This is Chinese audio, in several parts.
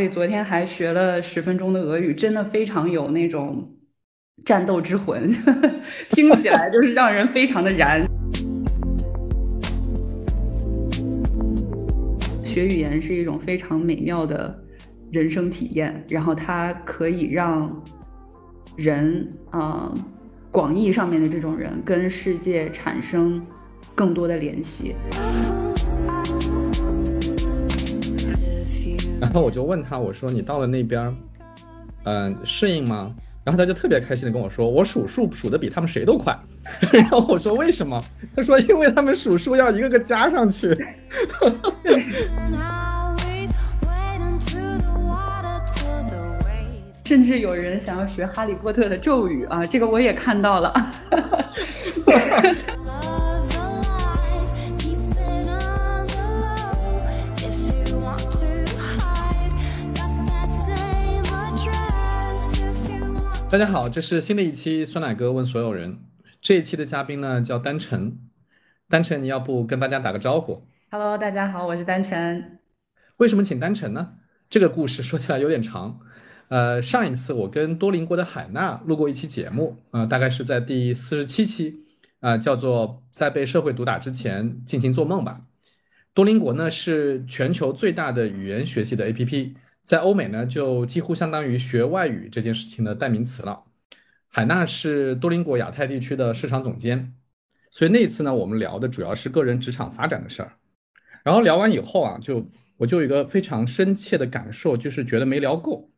所以昨天还学了十分钟的俄语，真的非常有那种战斗之魂，听起来就是让人非常的燃。学语言是一种非常美妙的人生体验，然后它可以让人啊，广义上面的这种人跟世界产生更多的联系。然后我就问他，我说你到了那边，嗯，适应吗？然后他就特别开心的跟我说，我数数数的比他们谁都快。然后我说为什么？他说因为他们数数要一个个加上去。甚至有人想要学哈利波特的咒语啊，这个我也看到了。大家好，这是新的一期酸奶哥问所有人。这一期的嘉宾呢叫丹晨，丹晨，你要不跟大家打个招呼？Hello，大家好，我是丹晨。为什么请丹晨呢？这个故事说起来有点长。呃，上一次我跟多邻国的海娜录过一期节目，呃，大概是在第四十七期，啊，叫做在被社会毒打之前尽情做梦吧。多邻国呢是全球最大的语言学习的 APP。在欧美呢，就几乎相当于学外语这件事情的代名词了。海娜是多邻国亚太地区的市场总监，所以那次呢，我们聊的主要是个人职场发展的事儿。然后聊完以后啊，就我就有一个非常深切的感受，就是觉得没聊够。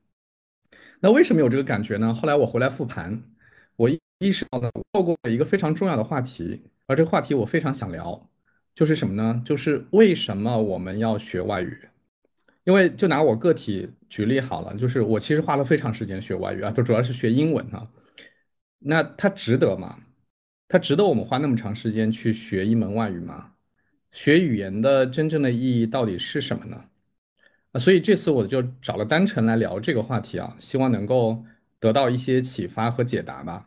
那为什么有这个感觉呢？后来我回来复盘，我意识到呢，错过了一个非常重要的话题，而这个话题我非常想聊，就是什么呢？就是为什么我们要学外语？因为就拿我个体举例好了，就是我其实花了非常时间学外语啊，就主要是学英文啊。那它值得吗？它值得我们花那么长时间去学一门外语吗？学语言的真正的意义到底是什么呢？啊，所以这次我就找了丹晨来聊这个话题啊，希望能够得到一些启发和解答吧。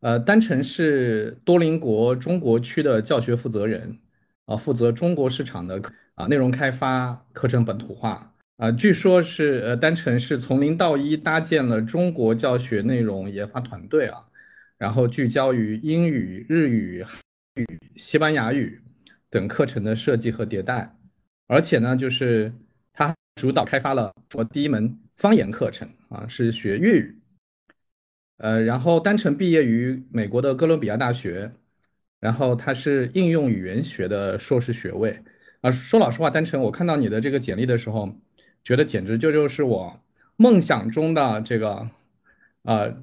呃，丹晨是多邻国中国区的教学负责人啊，负责中国市场的。啊，内容开发、课程本土化啊，据说是呃，单纯是从零到一搭建了中国教学内容研发团队啊，然后聚焦于英语、日语、韩语、西班牙语等课程的设计和迭代，而且呢，就是他主导开发了我第一门方言课程啊，是学粤语，呃，然后单纯毕业于美国的哥伦比亚大学，然后他是应用语言学的硕士学位。啊，说老实话，丹晨，我看到你的这个简历的时候，觉得简直就就是我梦想中的这个，呃，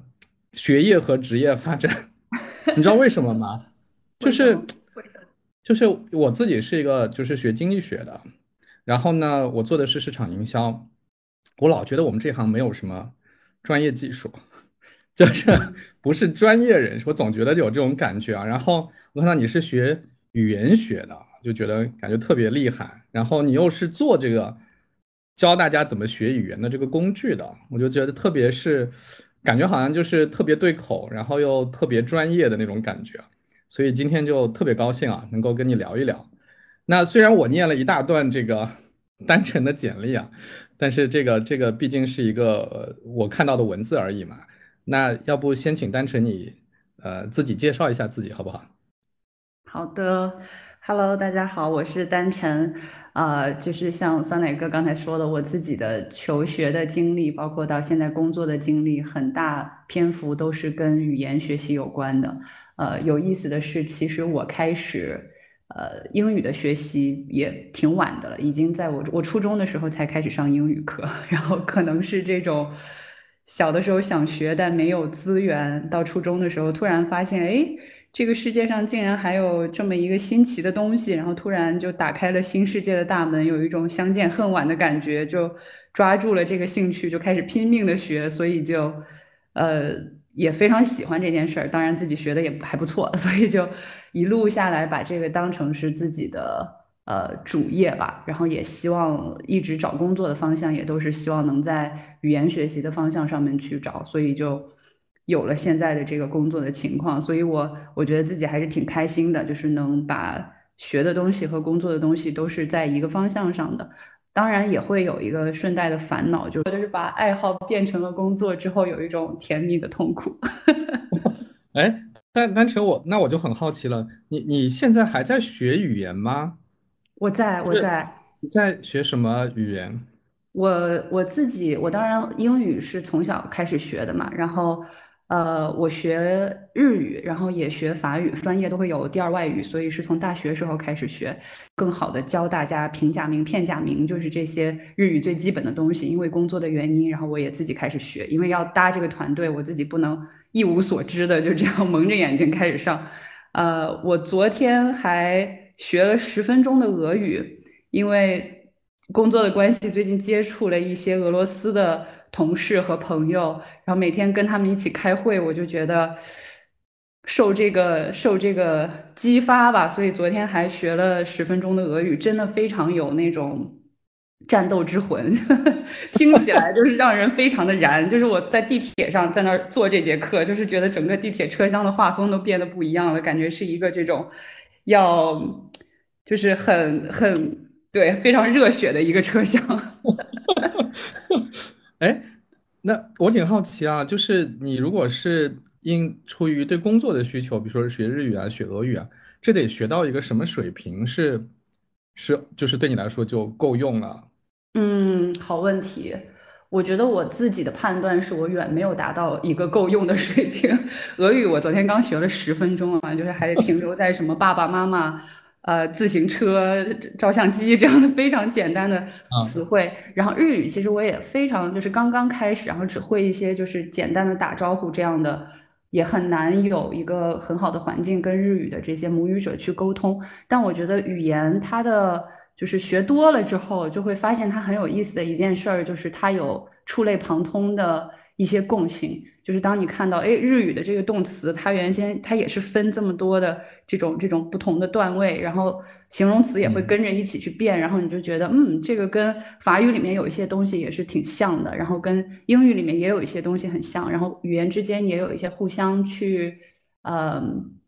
学业和职业发展。你知道为什么吗？就是，就是我自己是一个就是学经济学的，然后呢，我做的是市场营销，我老觉得我们这行没有什么专业技术，就是 不是专业人士，我总觉得有这种感觉啊。然后我看到你是学语言学的。就觉得感觉特别厉害，然后你又是做这个教大家怎么学语言的这个工具的，我就觉得特别是感觉好像就是特别对口，然后又特别专业的那种感觉，所以今天就特别高兴啊，能够跟你聊一聊。那虽然我念了一大段这个单纯的简历啊，但是这个这个毕竟是一个我看到的文字而已嘛。那要不先请单纯你呃自己介绍一下自己好不好？好的。Hello，大家好，我是丹晨，呃，就是像酸奶哥刚才说的，我自己的求学的经历，包括到现在工作的经历，很大篇幅都是跟语言学习有关的。呃，有意思的是，其实我开始呃英语的学习也挺晚的了，已经在我我初中的时候才开始上英语课，然后可能是这种小的时候想学但没有资源，到初中的时候突然发现，哎。这个世界上竟然还有这么一个新奇的东西，然后突然就打开了新世界的大门，有一种相见恨晚的感觉，就抓住了这个兴趣，就开始拼命的学，所以就，呃，也非常喜欢这件事儿。当然自己学的也还不错，所以就一路下来把这个当成是自己的呃主业吧。然后也希望一直找工作的方向也都是希望能在语言学习的方向上面去找，所以就。有了现在的这个工作的情况，所以我我觉得自己还是挺开心的，就是能把学的东西和工作的东西都是在一个方向上的。当然也会有一个顺带的烦恼，就是把爱好变成了工作之后，有一种甜蜜的痛苦。哎，单单纯我那我就很好奇了，你你现在还在学语言吗？我在我在。你在学什么语言？我我自己，我当然英语是从小开始学的嘛，然后呃，我学日语，然后也学法语，专业都会有第二外语，所以是从大学时候开始学，更好的教大家平假名、片假名，就是这些日语最基本的东西。因为工作的原因，然后我也自己开始学，因为要搭这个团队，我自己不能一无所知的就这样 蒙着眼睛开始上。呃，我昨天还学了十分钟的俄语，因为。工作的关系，最近接触了一些俄罗斯的同事和朋友，然后每天跟他们一起开会，我就觉得受这个受这个激发吧，所以昨天还学了十分钟的俄语，真的非常有那种战斗之魂，听起来就是让人非常的燃。就是我在地铁上在那儿做这节课，就是觉得整个地铁车厢的画风都变得不一样了，感觉是一个这种要就是很很。对，非常热血的一个车厢。哎，那我挺好奇啊，就是你如果是因出于对工作的需求，比如说学日语啊、学俄语啊，这得学到一个什么水平是是就是对你来说就够用了？嗯，好问题。我觉得我自己的判断是我远没有达到一个够用的水平。俄语我昨天刚学了十分钟啊，就是还停留在什么爸爸妈妈。呃，自行车、照相机这样的非常简单的词汇，然后日语其实我也非常就是刚刚开始，然后只会一些就是简单的打招呼这样的，也很难有一个很好的环境跟日语的这些母语者去沟通。但我觉得语言它的就是学多了之后，就会发现它很有意思的一件事儿，就是它有触类旁通的一些共性。就是当你看到，哎，日语的这个动词，它原先它也是分这么多的这种这种不同的段位，然后形容词也会跟着一起去变，然后你就觉得，嗯，这个跟法语里面有一些东西也是挺像的，然后跟英语里面也有一些东西很像，然后语言之间也有一些互相去，呃，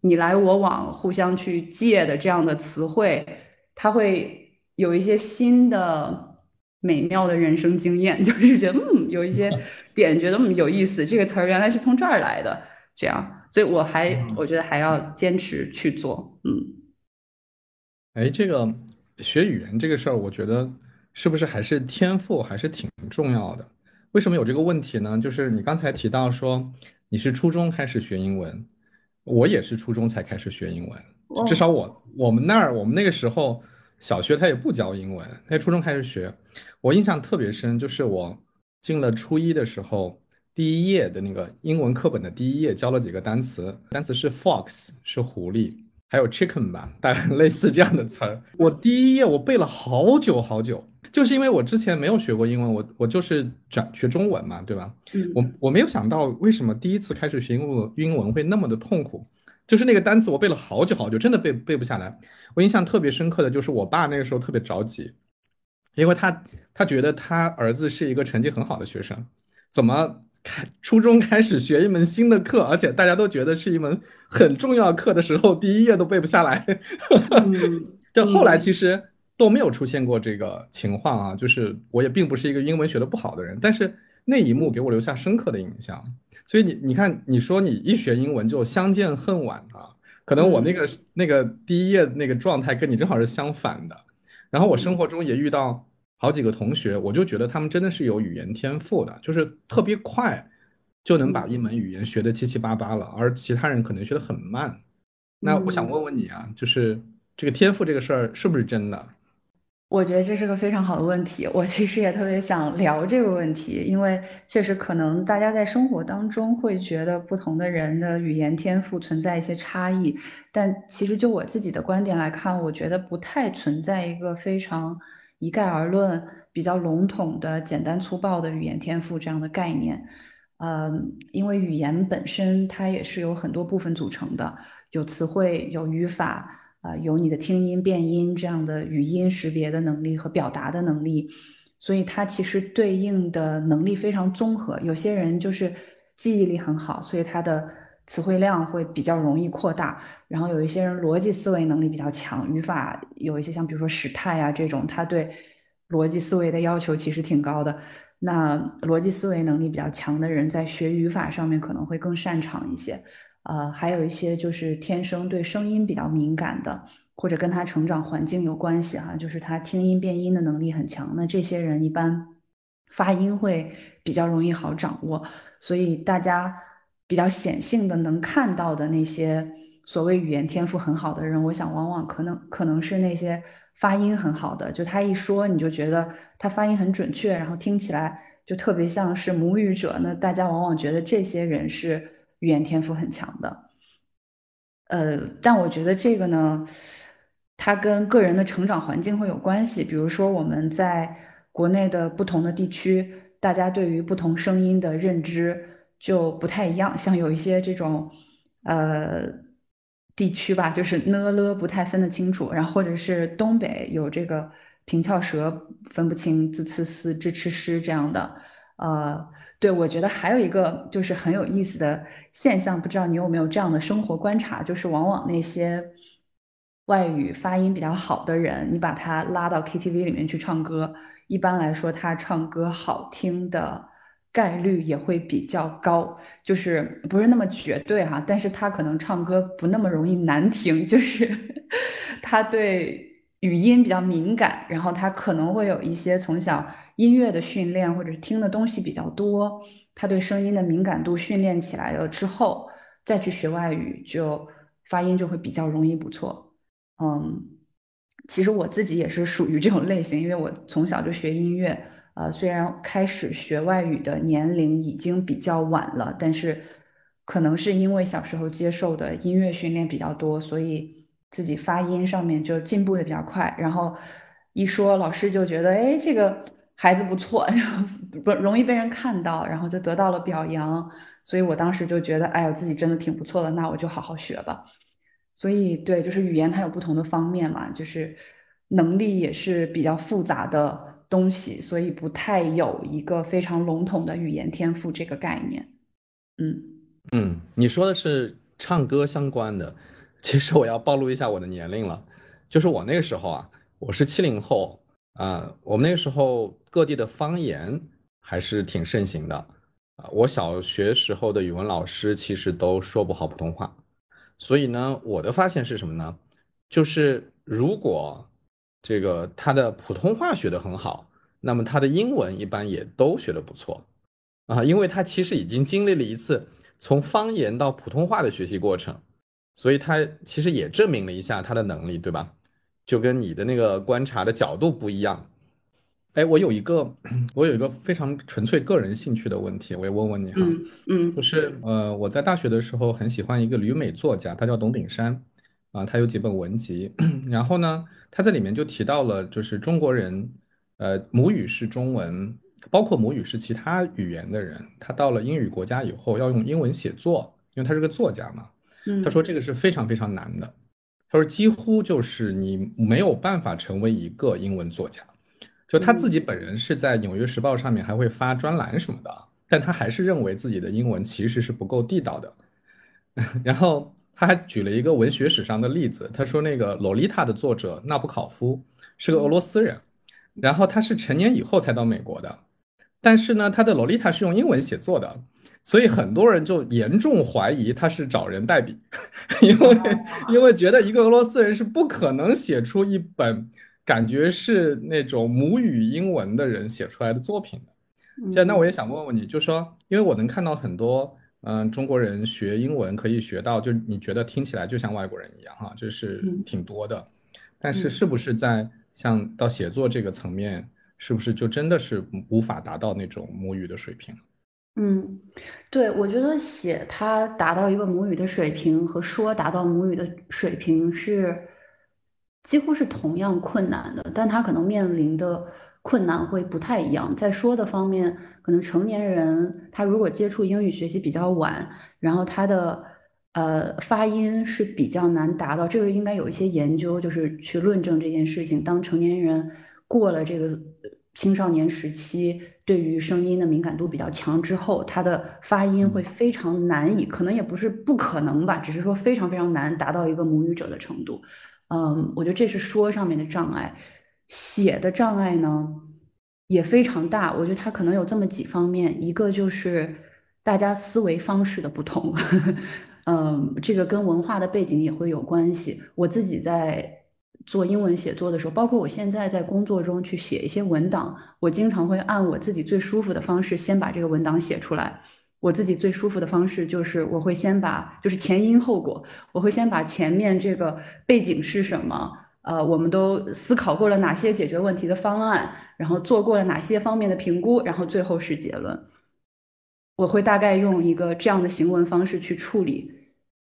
你来我往，互相去借的这样的词汇，它会有一些新的美妙的人生经验，就是觉得，嗯，有一些。点觉得嗯有意思，这个词儿原来是从这儿来的，这样，所以我还我觉得还要坚持去做，嗯。哎，这个学语言这个事儿，我觉得是不是还是天赋还是挺重要的？为什么有这个问题呢？就是你刚才提到说你是初中开始学英文，我也是初中才开始学英文，至少我我们那儿我们那个时候小学他也不教英文，他初中开始学，我印象特别深，就是我。进了初一的时候，第一页的那个英文课本的第一页教了几个单词，单词是 fox 是狐狸，还有 chicken 吧，大概 类似这样的词儿。我第一页我背了好久好久，就是因为我之前没有学过英文，我我就是转学中文嘛，对吧？我我没有想到为什么第一次开始学英文英文会那么的痛苦，就是那个单词我背了好久好久，真的背背不下来。我印象特别深刻的就是我爸那个时候特别着急。因为他他觉得他儿子是一个成绩很好的学生，怎么开初中开始学一门新的课，而且大家都觉得是一门很重要课的时候，第一页都背不下来。就后来其实都没有出现过这个情况啊，就是我也并不是一个英文学的不好的人，但是那一幕给我留下深刻的印象。所以你你看，你说你一学英文就相见恨晚啊，可能我那个那个第一页那个状态跟你正好是相反的。然后我生活中也遇到。好几个同学，我就觉得他们真的是有语言天赋的，就是特别快就能把一门语言学得七七八八了，而其他人可能学得很慢。那我想问问你啊，就是这个天赋这个事儿是不是真的？我觉得这是个非常好的问题，我其实也特别想聊这个问题，因为确实可能大家在生活当中会觉得不同的人的语言天赋存在一些差异，但其实就我自己的观点来看，我觉得不太存在一个非常。一概而论，比较笼统的、简单粗暴的语言天赋这样的概念，嗯，因为语言本身它也是由很多部分组成的，有词汇、有语法，啊，有你的听音辨音这样的语音识别的能力和表达的能力，所以它其实对应的能力非常综合。有些人就是记忆力很好，所以他的。词汇量会比较容易扩大，然后有一些人逻辑思维能力比较强，语法有一些像比如说时态啊这种，他对逻辑思维的要求其实挺高的。那逻辑思维能力比较强的人，在学语法上面可能会更擅长一些。呃，还有一些就是天生对声音比较敏感的，或者跟他成长环境有关系哈，就是他听音辨音的能力很强。那这些人一般发音会比较容易好掌握，所以大家比较显性的能看到的那些所谓语言天赋很好的人，我想往往可能可能是那些发音很好的，就他一说你就觉得他发音很准确，然后听起来就特别像是母语者。那大家往往觉得这些人是。语言天赋很强的，呃，但我觉得这个呢，它跟个人的成长环境会有关系。比如说，我们在国内的不同的地区，大家对于不同声音的认知就不太一样。像有一些这种，呃，地区吧，就是呢了不太分得清楚，然后或者是东北有这个平翘舌分不清滋呲丝支吃诗这样的，呃。对，我觉得还有一个就是很有意思的现象，不知道你有没有这样的生活观察，就是往往那些外语发音比较好的人，你把他拉到 KTV 里面去唱歌，一般来说他唱歌好听的概率也会比较高，就是不是那么绝对哈，但是他可能唱歌不那么容易难听，就是 他对。语音比较敏感，然后他可能会有一些从小音乐的训练，或者是听的东西比较多，他对声音的敏感度训练起来了之后，再去学外语，就发音就会比较容易不错。嗯，其实我自己也是属于这种类型，因为我从小就学音乐，呃，虽然开始学外语的年龄已经比较晚了，但是可能是因为小时候接受的音乐训练比较多，所以。自己发音上面就进步的比较快，然后一说老师就觉得，哎，这个孩子不错，不容易被人看到，然后就得到了表扬，所以我当时就觉得，哎呀，自己真的挺不错的，那我就好好学吧。所以，对，就是语言它有不同的方面嘛，就是能力也是比较复杂的东西，所以不太有一个非常笼统的语言天赋这个概念。嗯嗯，你说的是唱歌相关的。其实我要暴露一下我的年龄了，就是我那个时候啊，我是七零后啊，我们那个时候各地的方言还是挺盛行的啊。我小学时候的语文老师其实都说不好普通话，所以呢，我的发现是什么呢？就是如果这个他的普通话学得很好，那么他的英文一般也都学得不错啊，因为他其实已经经历了一次从方言到普通话的学习过程。所以他其实也证明了一下他的能力，对吧？就跟你的那个观察的角度不一样。哎，我有一个，我有一个非常纯粹个人兴趣的问题，我也问问你哈。嗯嗯。就是呃，我在大学的时候很喜欢一个旅美作家，他叫董鼎山，啊，他有几本文集。然后呢，他在里面就提到了，就是中国人，呃，母语是中文，包括母语是其他语言的人，他到了英语国家以后要用英文写作，因为他是个作家嘛。他说这个是非常非常难的，他说几乎就是你没有办法成为一个英文作家，就他自己本人是在《纽约时报》上面还会发专栏什么的，但他还是认为自己的英文其实是不够地道的。然后他还举了一个文学史上的例子，他说那个《洛丽塔》的作者纳布考夫是个俄罗斯人，然后他是成年以后才到美国的，但是呢，他的《洛丽塔》是用英文写作的。所以很多人就严重怀疑他是找人代笔，因为因为觉得一个俄罗斯人是不可能写出一本感觉是那种母语英文的人写出来的作品的。现在那我也想问问你，就说因为我能看到很多嗯中国人学英文可以学到，就你觉得听起来就像外国人一样哈，就是挺多的。但是是不是在像到写作这个层面，是不是就真的是无法达到那种母语的水平？嗯，对，我觉得写它达到一个母语的水平和说达到母语的水平是几乎是同样困难的，但他可能面临的困难会不太一样。在说的方面，可能成年人他如果接触英语学习比较晚，然后他的呃发音是比较难达到，这个应该有一些研究就是去论证这件事情。当成年人过了这个。青少年时期对于声音的敏感度比较强之后，他的发音会非常难以，可能也不是不可能吧，只是说非常非常难达到一个母语者的程度。嗯，我觉得这是说上面的障碍。写的障碍呢也非常大。我觉得它可能有这么几方面，一个就是大家思维方式的不同，嗯，这个跟文化的背景也会有关系。我自己在做英文写作的时候，包括我现在在工作中去写一些文档，我经常会按我自己最舒服的方式先把这个文档写出来。我自己最舒服的方式就是我会先把就是前因后果，我会先把前面这个背景是什么。呃，我们都思考过了哪些解决问题的方案，然后做过了哪些方面的评估，然后最后是结论。我会大概用一个这样的行文方式去处理，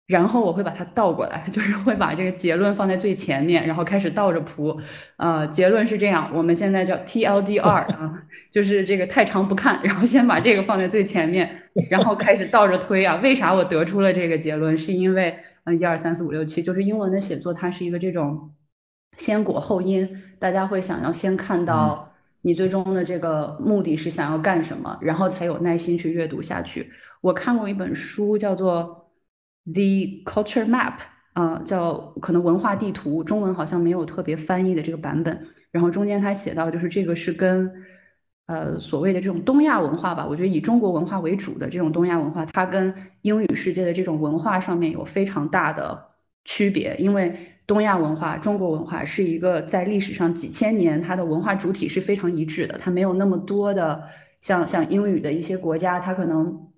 然后我会把它倒过来，就是会把这个结论放在最前面，然后开始倒着铺。呃，结论是这样，我们现在叫 TLDR 啊，就是这个太长不看，然后先把这个放在最前面，然后开始倒着推啊。为啥我得出了这个结论？是因为嗯，一二三四五六七，就是英文的写作，它是一个这种。先果后因，大家会想要先看到你最终的这个目的是想要干什么，然后才有耐心去阅读下去。我看过一本书，叫做《The Culture Map》，啊，叫可能文化地图，中文好像没有特别翻译的这个版本。然后中间他写到，就是这个是跟呃所谓的这种东亚文化吧，我觉得以中国文化为主的这种东亚文化，它跟英语世界的这种文化上面有非常大的区别，因为。东亚文化、中国文化是一个在历史上几千年，它的文化主体是非常一致的。它没有那么多的像像英语的一些国家，它可能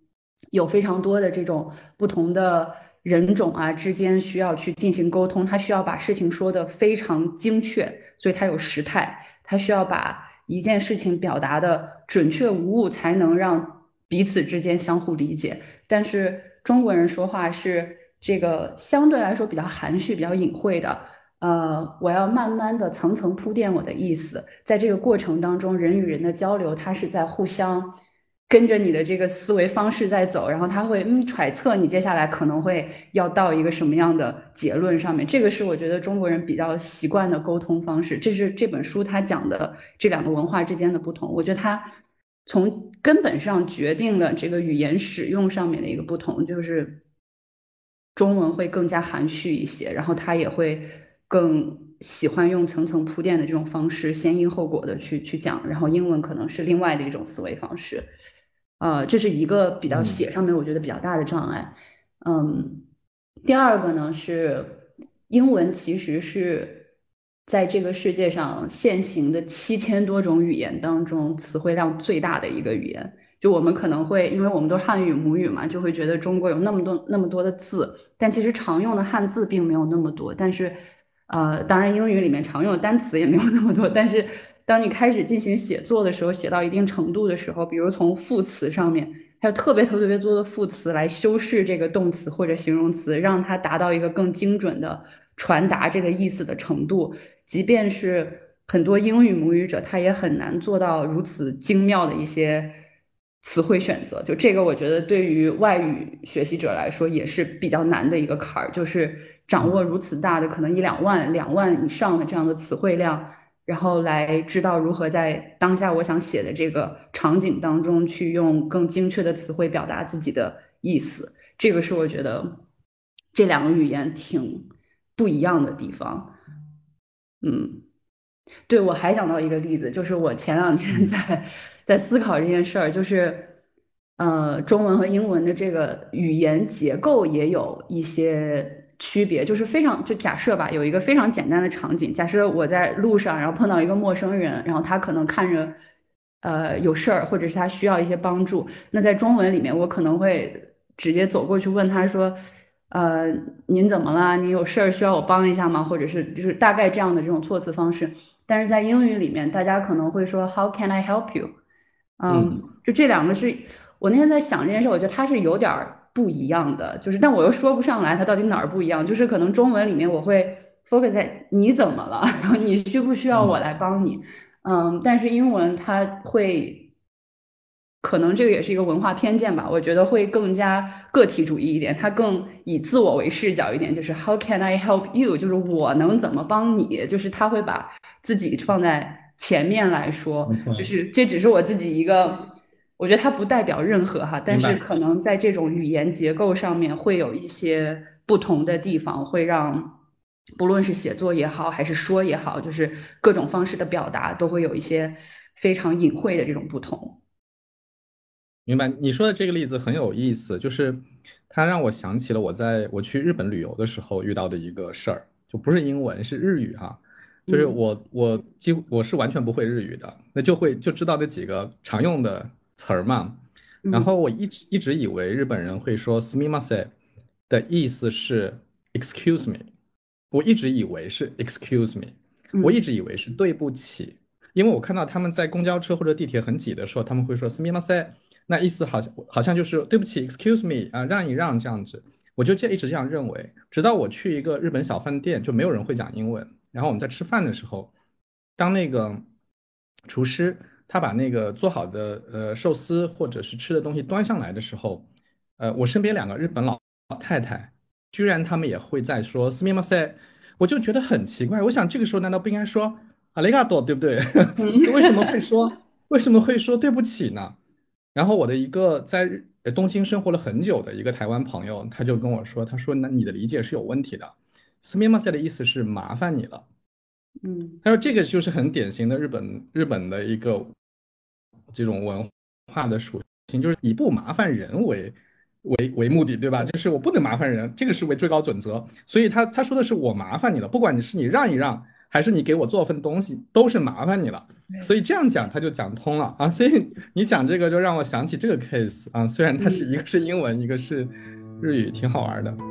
有非常多的这种不同的人种啊之间需要去进行沟通，它需要把事情说的非常精确，所以它有时态，它需要把一件事情表达的准确无误，才能让彼此之间相互理解。但是中国人说话是。这个相对来说比较含蓄、比较隐晦的，呃，我要慢慢的层层铺垫我的意思，在这个过程当中，人与人的交流，它是在互相跟着你的这个思维方式在走，然后他会嗯揣测你接下来可能会要到一个什么样的结论上面，这个是我觉得中国人比较习惯的沟通方式，这是这本书它讲的这两个文化之间的不同，我觉得它从根本上决定了这个语言使用上面的一个不同，就是。中文会更加含蓄一些，然后他也会更喜欢用层层铺垫的这种方式，先因后果的去去讲。然后英文可能是另外的一种思维方式，呃，这是一个比较写上面我觉得比较大的障碍。嗯，第二个呢是英文其实是在这个世界上现行的七千多种语言当中词汇量最大的一个语言。就我们可能会，因为我们都汉语母语嘛，就会觉得中国有那么多那么多的字，但其实常用的汉字并没有那么多。但是，呃，当然英语里面常用的单词也没有那么多。但是，当你开始进行写作的时候，写到一定程度的时候，比如从副词上面，还有特别特别多的副词来修饰这个动词或者形容词，让它达到一个更精准的传达这个意思的程度，即便是很多英语母语者，他也很难做到如此精妙的一些。词汇选择，就这个，我觉得对于外语学习者来说也是比较难的一个坎儿，就是掌握如此大的可能一两万、两万以上的这样的词汇量，然后来知道如何在当下我想写的这个场景当中去用更精确的词汇表达自己的意思，这个是我觉得这两个语言挺不一样的地方。嗯，对我还想到一个例子，就是我前两天在。在思考这件事儿，就是，呃，中文和英文的这个语言结构也有一些区别，就是非常就假设吧，有一个非常简单的场景，假设我在路上，然后碰到一个陌生人，然后他可能看着，呃，有事儿，或者是他需要一些帮助，那在中文里面，我可能会直接走过去问他说，呃，您怎么了？您有事儿需要我帮一下吗？或者是就是大概这样的这种措辞方式，但是在英语里面，大家可能会说 How can I help you？嗯，就这两个是我那天在想这件事，我觉得它是有点不一样的，就是但我又说不上来它到底哪儿不一样。就是可能中文里面我会 focus 在你怎么了，然后你需不需要我来帮你？嗯，但是英文它会，可能这个也是一个文化偏见吧，我觉得会更加个体主义一点，它更以自我为视角一点，就是 How can I help you？就是我能怎么帮你？就是他会把自己放在。前面来说，就是这只是我自己一个，我觉得它不代表任何哈，但是可能在这种语言结构上面会有一些不同的地方，会让不论是写作也好，还是说也好，就是各种方式的表达都会有一些非常隐晦的这种不同。明白，你说的这个例子很有意思，就是它让我想起了我在我去日本旅游的时候遇到的一个事儿，就不是英文，是日语哈。就是我我几乎我是完全不会日语的，那就会就知道那几个常用的词儿嘛。然后我一直一直以为日本人会说 s m i m a s e 的意思是 excuse me，我一直以为是 excuse me，我一直以为是对不起，因为我看到他们在公交车或者地铁很挤的时候，他们会说 s m i m a s e 那意思好像好像就是对不起，excuse me 啊，让一让这样子，我就这一直这样认为，直到我去一个日本小饭店，就没有人会讲英文，然后我们在吃饭的时候，当那个厨师他把那个做好的呃寿司或者是吃的东西端上来的时候，呃，我身边两个日本老老太太，居然他们也会在说すみません，我就觉得很奇怪，我想这个时候难道不应该说ありがとう，对不对？为什么会说为什么会说对不起呢？然后我的一个在东京生活了很久的一个台湾朋友，他就跟我说：“他说，那你的理解是有问题的。 すみません的意思是麻烦你了。嗯，他说这个就是很典型的日本日本的一个这种文化的属性，就是以不麻烦人为为为目的，对吧？就是我不能麻烦人，这个是为最高准则。所以他他说的是我麻烦你了，不管你是你让一让。”还是你给我做份东西，都是麻烦你了，所以这样讲他就讲通了啊。所以你讲这个就让我想起这个 case 啊，虽然它是一个是英文，一个是日语，挺好玩的。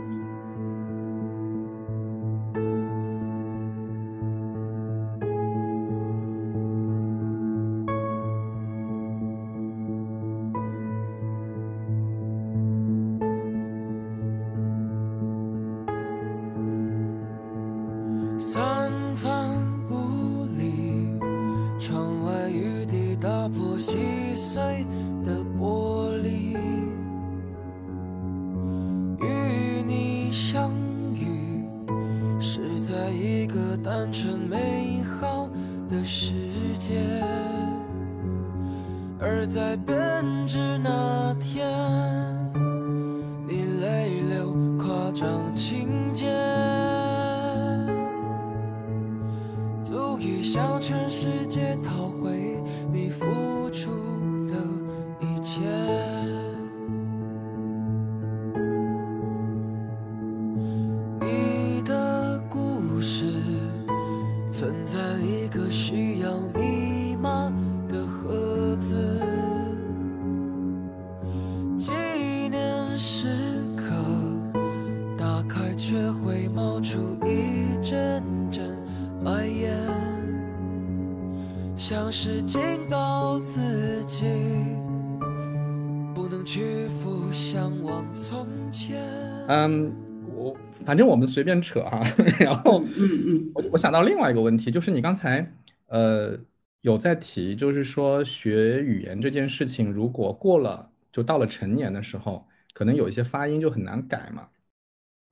反正我们随便扯哈，然后，嗯嗯，我我想到另外一个问题，就是你刚才呃有在提，就是说学语言这件事情，如果过了就到了成年的时候，可能有一些发音就很难改嘛，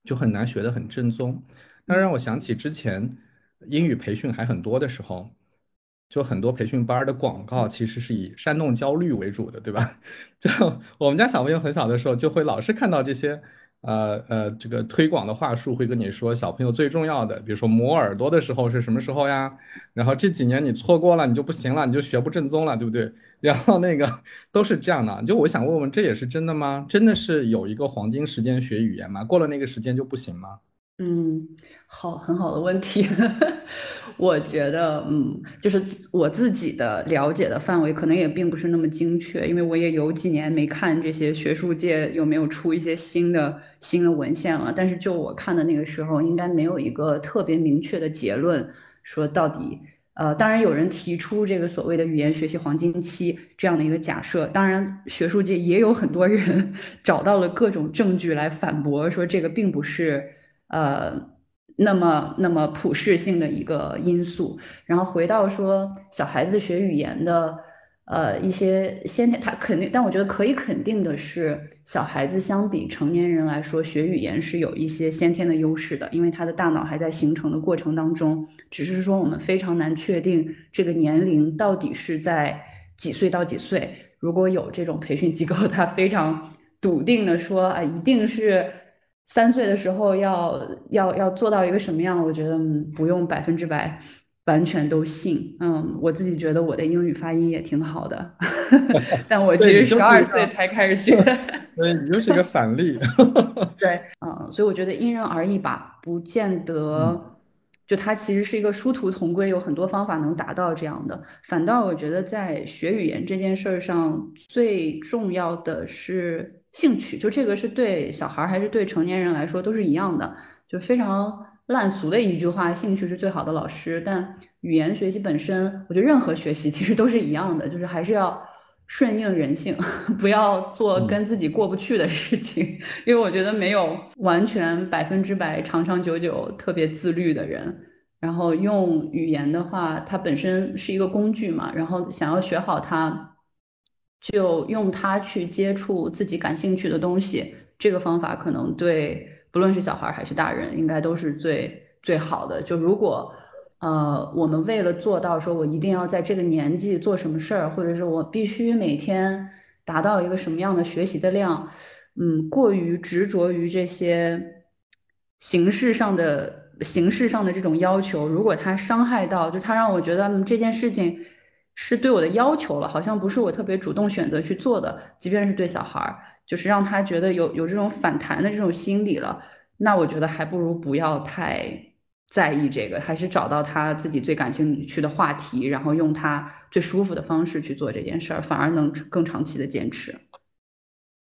就很难学得很正宗。那让我想起之前英语培训还很多的时候。就很多培训班的广告其实是以煽动焦虑为主的，对吧？就我们家小朋友很小的时候，就会老是看到这些，呃呃，这个推广的话术会跟你说，小朋友最重要的，比如说磨耳朵的时候是什么时候呀？然后这几年你错过了，你就不行了，你就学不正宗了，对不对？然后那个都是这样的。就我想问问，这也是真的吗？真的是有一个黄金时间学语言吗？过了那个时间就不行吗？嗯，好，很好的问题。我觉得，嗯，就是我自己的了解的范围可能也并不是那么精确，因为我也有几年没看这些学术界有没有出一些新的新的文献了。但是就我看的那个时候，应该没有一个特别明确的结论，说到底，呃，当然有人提出这个所谓的语言学习黄金期这样的一个假设，当然学术界也有很多人 找到了各种证据来反驳，说这个并不是。呃，那么那么普适性的一个因素，然后回到说小孩子学语言的呃一些先天，他肯定，但我觉得可以肯定的是，小孩子相比成年人来说，学语言是有一些先天的优势的，因为他的大脑还在形成的过程当中，只是说我们非常难确定这个年龄到底是在几岁到几岁。如果有这种培训机构，他非常笃定的说啊，一定是。三岁的时候要要要做到一个什么样，我觉得不用百分之百完全都信。嗯，我自己觉得我的英语发音也挺好的，但我其实十二岁才开始学。所以你就是一个反例。对，嗯，所以我觉得因人而异吧，不见得。就它其实是一个殊途同归，有很多方法能达到这样的。反倒我觉得在学语言这件事儿上，最重要的是兴趣。就这个是对小孩还是对成年人来说都是一样的。就非常烂俗的一句话，兴趣是最好的老师。但语言学习本身，我觉得任何学习其实都是一样的，就是还是要。顺应人性，不要做跟自己过不去的事情，因为我觉得没有完全百分之百长长久久特别自律的人。然后用语言的话，它本身是一个工具嘛，然后想要学好它，就用它去接触自己感兴趣的东西。这个方法可能对不论是小孩还是大人，应该都是最最好的。就如果。呃，我们为了做到说，我一定要在这个年纪做什么事儿，或者是我必须每天达到一个什么样的学习的量，嗯，过于执着于这些形式上的形式上的这种要求，如果它伤害到，就它让我觉得这件事情是对我的要求了，好像不是我特别主动选择去做的，即便是对小孩儿，就是让他觉得有有这种反弹的这种心理了，那我觉得还不如不要太。在意这个，还是找到他自己最感兴趣的话题，然后用他最舒服的方式去做这件事儿，反而能更长期的坚持。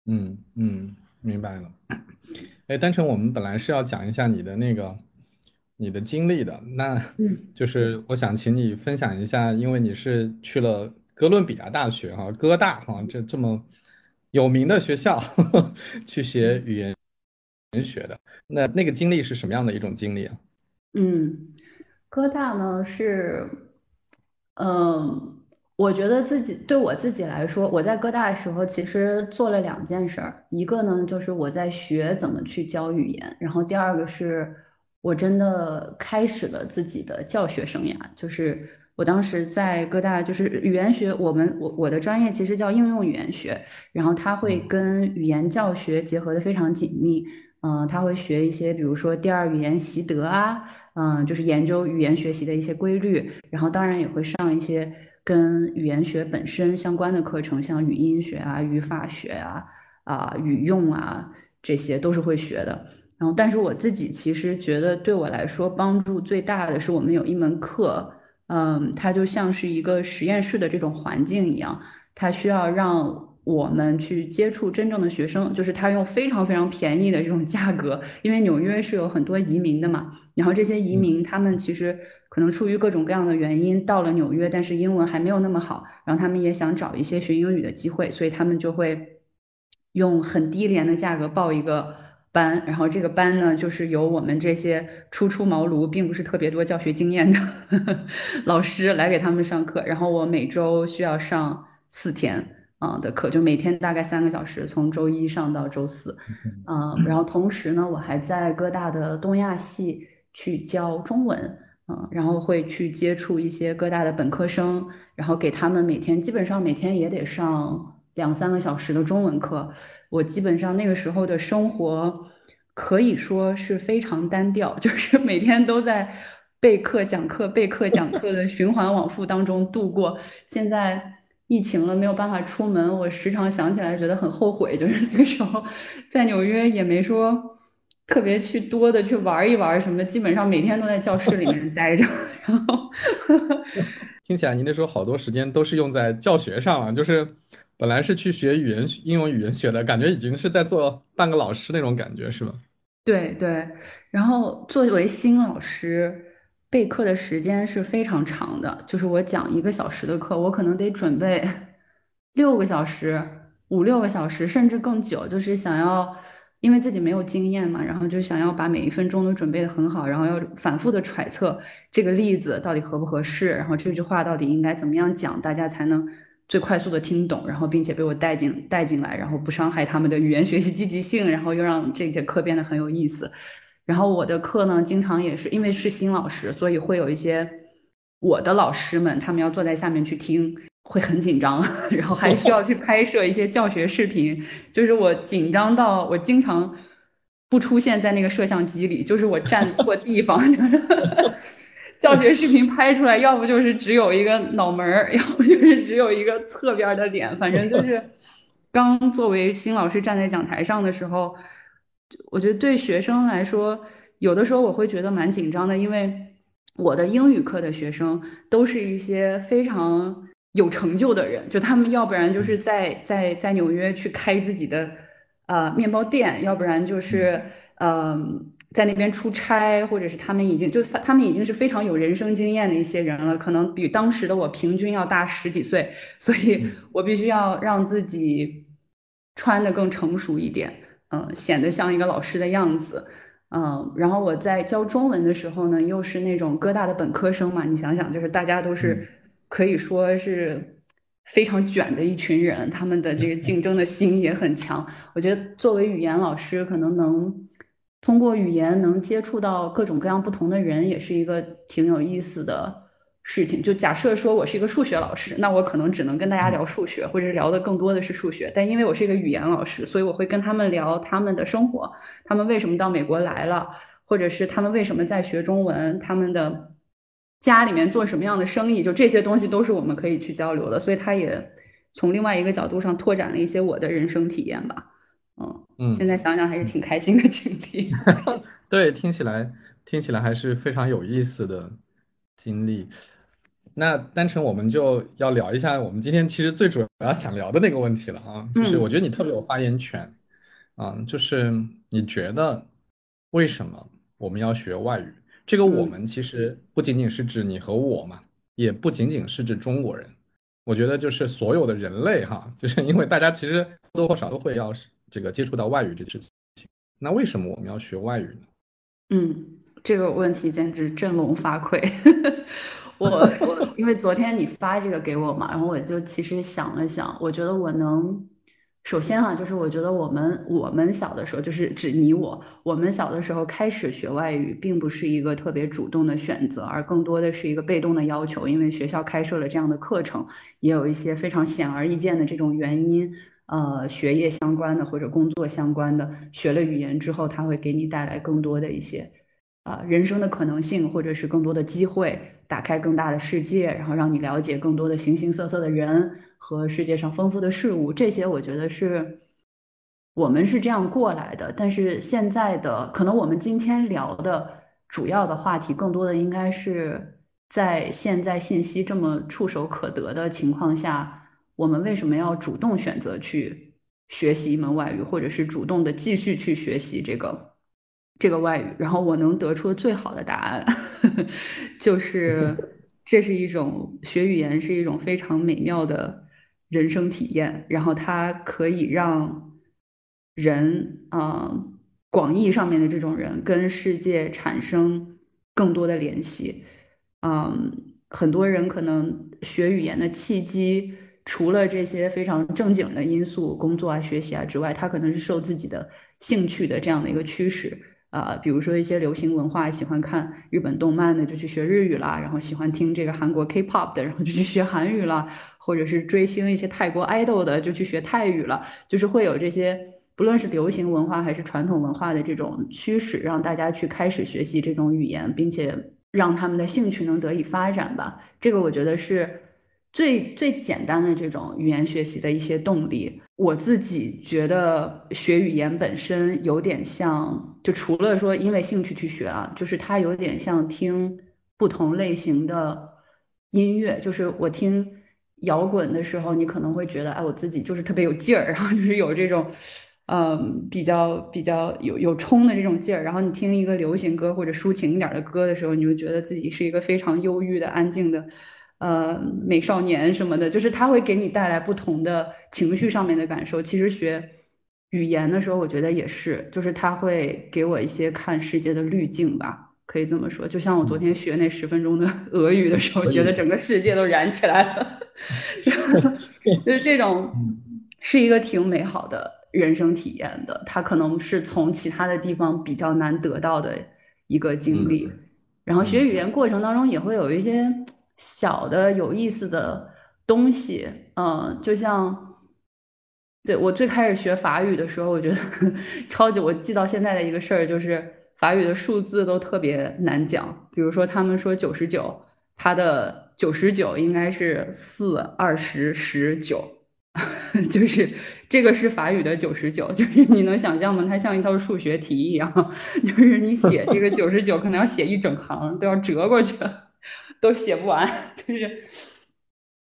嗯嗯，明白了。哎，单纯我们本来是要讲一下你的那个你的经历的，那就是我想请你分享一下，因为你是去了哥伦比亚大学哈，哥大哈，这这么有名的学校 去学语言文学的，那那个经历是什么样的一种经历啊？嗯，哥大呢是，嗯，我觉得自己对我自己来说，我在哥大的时候其实做了两件事儿，一个呢就是我在学怎么去教语言，然后第二个是我真的开始了自己的教学生涯，就是我当时在各大就是语言学，我们我我的专业其实叫应用语言学，然后它会跟语言教学结合的非常紧密。嗯，他会学一些，比如说第二语言习得啊，嗯，就是研究语言学习的一些规律。然后当然也会上一些跟语言学本身相关的课程，像语音学啊、语法学啊、啊语用啊，这些都是会学的。然后，但是我自己其实觉得，对我来说帮助最大的是我们有一门课，嗯，它就像是一个实验室的这种环境一样，它需要让。我们去接触真正的学生，就是他用非常非常便宜的这种价格，因为纽约是有很多移民的嘛。然后这些移民他们其实可能出于各种各样的原因到了纽约，但是英文还没有那么好，然后他们也想找一些学英语的机会，所以他们就会用很低廉的价格报一个班。然后这个班呢，就是由我们这些初出茅庐，并不是特别多教学经验的 老师来给他们上课。然后我每周需要上四天。嗯的课就每天大概三个小时，从周一上到周四，嗯，然后同时呢，我还在哥大的东亚系去教中文，嗯，然后会去接触一些哥大的本科生，然后给他们每天基本上每天也得上两三个小时的中文课。我基本上那个时候的生活可以说是非常单调，就是每天都在备课、讲课、备课、讲课的循环往复当中度过。现在。疫情了，没有办法出门，我时常想起来觉得很后悔。就是那个时候在纽约也没说特别去多的去玩一玩什么的，基本上每天都在教室里面待着。然后听起来您那时候好多时间都是用在教学上了，就是本来是去学语言应用语言学的，感觉已经是在做半个老师那种感觉，是吧？对对，然后作为新老师。备课的时间是非常长的，就是我讲一个小时的课，我可能得准备六个小时、五六个小时，甚至更久。就是想要，因为自己没有经验嘛，然后就想要把每一分钟都准备的很好，然后要反复的揣测这个例子到底合不合适，然后这句话到底应该怎么样讲，大家才能最快速的听懂，然后并且被我带进带进来，然后不伤害他们的语言学习积极性，然后又让这节课变得很有意思。然后我的课呢，经常也是因为是新老师，所以会有一些我的老师们，他们要坐在下面去听，会很紧张，然后还需要去拍摄一些教学视频，就是我紧张到我经常不出现在那个摄像机里，就是我站错地方，就是教学视频拍出来，要不就是只有一个脑门儿，要不就是只有一个侧边的脸，反正就是 刚作为新老师站在讲台上的时候，我觉得对学生来说，有的时候我会觉得蛮紧张的，因为我的英语课的学生都是一些非常有成就的人，就他们要不然就是在在在纽约去开自己的。呃，面包店，要不然就是，嗯，在那边出差，或者是他们已经就他们已经是非常有人生经验的一些人了，可能比当时的我平均要大十几岁，所以我必须要让自己穿的更成熟一点，嗯，显得像一个老师的样子，嗯，然后我在教中文的时候呢，又是那种哥大的本科生嘛，你想想，就是大家都是可以说是。非常卷的一群人，他们的这个竞争的心也很强。我觉得作为语言老师，可能能通过语言能接触到各种各样不同的人，也是一个挺有意思的事情。就假设说我是一个数学老师，那我可能只能跟大家聊数学，或者是聊的更多的是数学。但因为我是一个语言老师，所以我会跟他们聊他们的生活，他们为什么到美国来了，或者是他们为什么在学中文，他们的。家里面做什么样的生意，就这些东西都是我们可以去交流的，所以他也从另外一个角度上拓展了一些我的人生体验吧。嗯嗯，现在想想还是挺开心的经历。对，听起来听起来还是非常有意思的经历。那单纯我们就要聊一下我们今天其实最主要想聊的那个问题了啊，就是我觉得你特别有发言权啊，就是你觉得为什么我们要学外语？这个我们其实不仅仅是指你和我嘛，也不仅仅是指中国人。我觉得就是所有的人类哈，就是因为大家其实或多或少都会要这个接触到外语这件事情。那为什么我们要学外语呢？嗯，这个问题简直振聋发聩。我 我因为昨天你发这个给我嘛，然后我就其实想了想，我觉得我能。首先哈，就是我觉得我们我们小的时候，就是指你我，我们小的时候开始学外语，并不是一个特别主动的选择，而更多的是一个被动的要求，因为学校开设了这样的课程，也有一些非常显而易见的这种原因，呃，学业相关的或者工作相关的，学了语言之后，它会给你带来更多的一些。啊，人生的可能性，或者是更多的机会，打开更大的世界，然后让你了解更多的形形色色的人和世界上丰富的事物，这些我觉得是我们是这样过来的。但是现在的，可能我们今天聊的主要的话题，更多的应该是在现在信息这么触手可得的情况下，我们为什么要主动选择去学习一门外语，或者是主动的继续去学习这个？这个外语，然后我能得出最好的答案，就是 这是一种学语言是一种非常美妙的人生体验，然后它可以让人啊，广义上面的这种人跟世界产生更多的联系。嗯，很多人可能学语言的契机，除了这些非常正经的因素，工作啊、学习啊之外，他可能是受自己的兴趣的这样的一个驱使。啊，比如说一些流行文化，喜欢看日本动漫的就去学日语啦，然后喜欢听这个韩国 K-pop 的，然后就去学韩语啦，或者是追星一些泰国 idol 的，就去学泰语了。就是会有这些，不论是流行文化还是传统文化的这种驱使，让大家去开始学习这种语言，并且让他们的兴趣能得以发展吧。这个我觉得是。最最简单的这种语言学习的一些动力，我自己觉得学语言本身有点像，就除了说因为兴趣去学啊，就是它有点像听不同类型的音乐。就是我听摇滚的时候，你可能会觉得，哎，我自己就是特别有劲儿，然后就是有这种，嗯，比较比较有有冲的这种劲儿。然后你听一个流行歌或者抒情一点的歌的时候，你就觉得自己是一个非常忧郁的、安静的。呃，美少年什么的，就是他会给你带来不同的情绪上面的感受。其实学语言的时候，我觉得也是，就是他会给我一些看世界的滤镜吧，可以这么说。就像我昨天学那十分钟的俄语的时候，觉得整个世界都燃起来了，就是这种是一个挺美好的人生体验的。它可能是从其他的地方比较难得到的一个经历。然后学语言过程当中也会有一些。小的有意思的东西，嗯，就像对，我最开始学法语的时候，我觉得 超级，我记到现在的一个事儿就是法语的数字都特别难讲。比如说，他们说九十九，它的九十九应该是四二十十九，就是这个是法语的九十九，就是你能想象吗？它像一道数学题一样，就是你写这个九十九，可能要写一整行，都要折过去，都写不完，就是。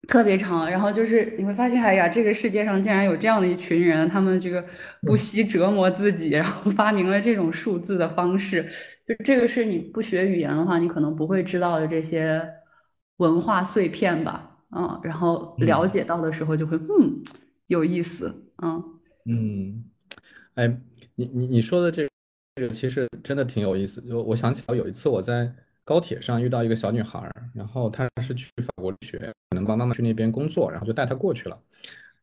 特别长，然后就是你会发现，哎呀，这个世界上竟然有这样的一群人，他们这个不惜折磨自己，然后发明了这种数字的方式。就这个是你不学语言的话，你可能不会知道的这些文化碎片吧？嗯，然后了解到的时候就会，嗯，有意思，嗯嗯，哎，你你你说的这个这个其实真的挺有意思。就我想起来有一次我在。高铁上遇到一个小女孩，然后她是去法国留学，可能帮妈妈去那边工作，然后就带她过去了。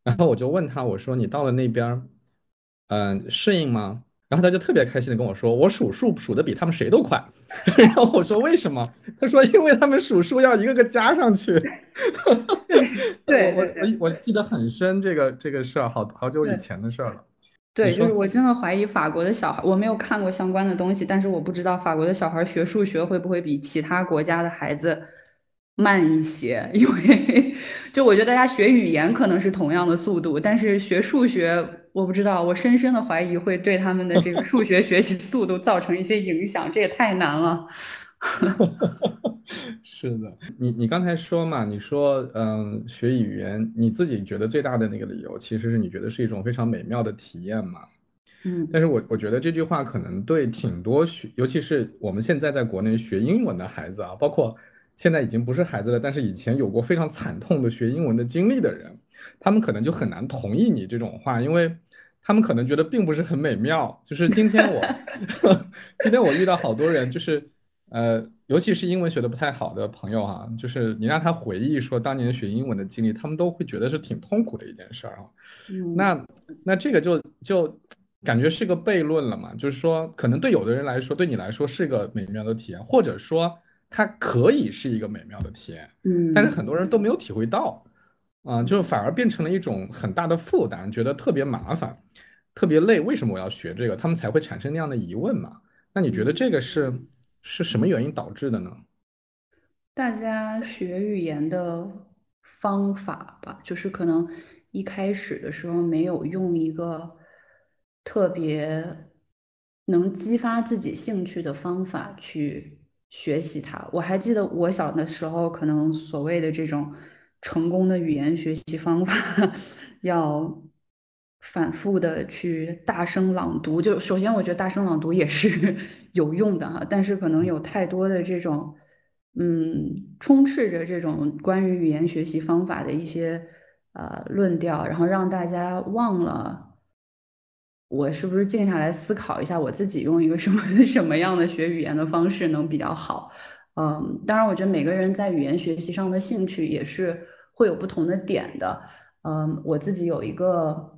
然后我就问她，我说你到了那边，嗯，适应吗？然后她就特别开心的跟我说，我数数数的比他们谁都快。然后我说为什么？她说因为他们数数要一个个加上去。对，我我我记得很深，这个这个事儿，好好久以前的事儿了。对，就是我真的怀疑法国的小孩，我没有看过相关的东西，但是我不知道法国的小孩学数学会不会比其他国家的孩子慢一些，因为就我觉得大家学语言可能是同样的速度，但是学数学我不知道，我深深的怀疑会对他们的这个数学学习速度造成一些影响，这也太难了。是的，你你刚才说嘛，你说嗯，学语言你自己觉得最大的那个理由，其实是你觉得是一种非常美妙的体验嘛。嗯，但是我我觉得这句话可能对挺多学，尤其是我们现在在国内学英文的孩子啊，包括现在已经不是孩子了，但是以前有过非常惨痛的学英文的经历的人，他们可能就很难同意你这种话，因为他们可能觉得并不是很美妙。就是今天我 今天我遇到好多人，就是。呃，尤其是英文学的不太好的朋友哈，就是你让他回忆说当年学英文的经历，他们都会觉得是挺痛苦的一件事儿啊。那那这个就就感觉是个悖论了嘛，就是说可能对有的人来说，对你来说是个美妙的体验，或者说它可以是一个美妙的体验，嗯，但是很多人都没有体会到，啊，就反而变成了一种很大的负担，觉得特别麻烦，特别累。为什么我要学这个？他们才会产生那样的疑问嘛。那你觉得这个是？是什么原因导致的呢？大家学语言的方法吧，就是可能一开始的时候没有用一个特别能激发自己兴趣的方法去学习它。我还记得我小的时候，可能所谓的这种成功的语言学习方法，要。反复的去大声朗读，就首先我觉得大声朗读也是 有用的哈，但是可能有太多的这种，嗯，充斥着这种关于语言学习方法的一些呃论调，然后让大家忘了我是不是静下来思考一下，我自己用一个什么 什么样的学语言的方式能比较好。嗯，当然我觉得每个人在语言学习上的兴趣也是会有不同的点的。嗯，我自己有一个。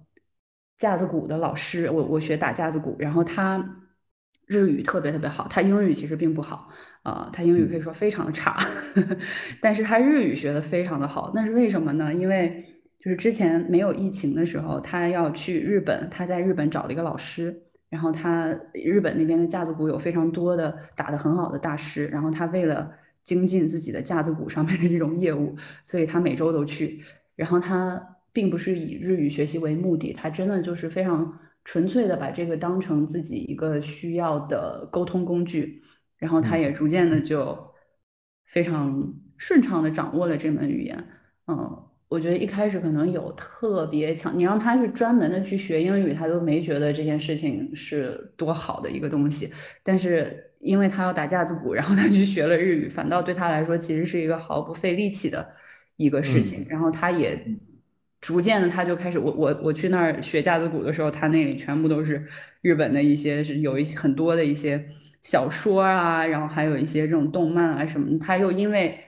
架子鼓的老师，我我学打架子鼓，然后他日语特别特别好，他英语其实并不好，啊，他英语可以说非常的差，但是他日语学的非常的好，那是为什么呢？因为就是之前没有疫情的时候，他要去日本，他在日本找了一个老师，然后他日本那边的架子鼓有非常多的打得很好的大师，然后他为了精进自己的架子鼓上面的这种业务，所以他每周都去，然后他。并不是以日语学习为目的，他真的就是非常纯粹的把这个当成自己一个需要的沟通工具，然后他也逐渐的就非常顺畅的掌握了这门语言。嗯，我觉得一开始可能有特别强，你让他去专门的去学英语，他都没觉得这件事情是多好的一个东西。但是因为他要打架子鼓，然后他去学了日语，反倒对他来说其实是一个毫不费力气的一个事情。然后他也。逐渐的，他就开始我我我去那儿学架子鼓的时候，他那里全部都是日本的一些是有一些很多的一些小说啊，然后还有一些这种动漫啊什么。他又因为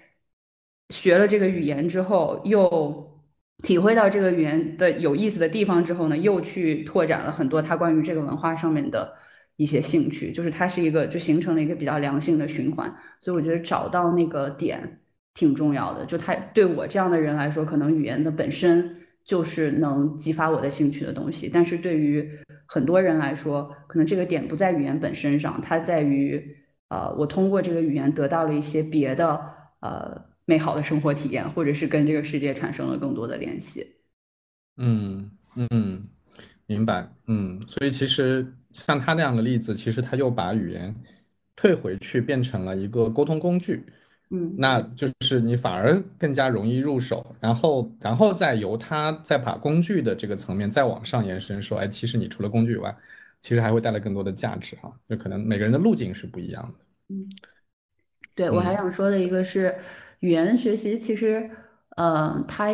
学了这个语言之后，又体会到这个语言的有意思的地方之后呢，又去拓展了很多他关于这个文化上面的一些兴趣。就是他是一个就形成了一个比较良性的循环。所以我觉得找到那个点挺重要的。就他对我这样的人来说，可能语言的本身。就是能激发我的兴趣的东西。但是对于很多人来说，可能这个点不在语言本身上，它在于呃，我通过这个语言得到了一些别的呃美好的生活体验，或者是跟这个世界产生了更多的联系。嗯嗯，明白。嗯，所以其实像他那样的例子，其实他又把语言退回去变成了一个沟通工具。嗯那就是你反而更加容易入手，然后，然后再由他再把工具的这个层面再往上延伸，说，哎，其实你除了工具以外，其实还会带来更多的价值哈，就可能每个人的路径是不一样的。嗯。对，我还嗯想说的一个是，语言学习其实，呃，它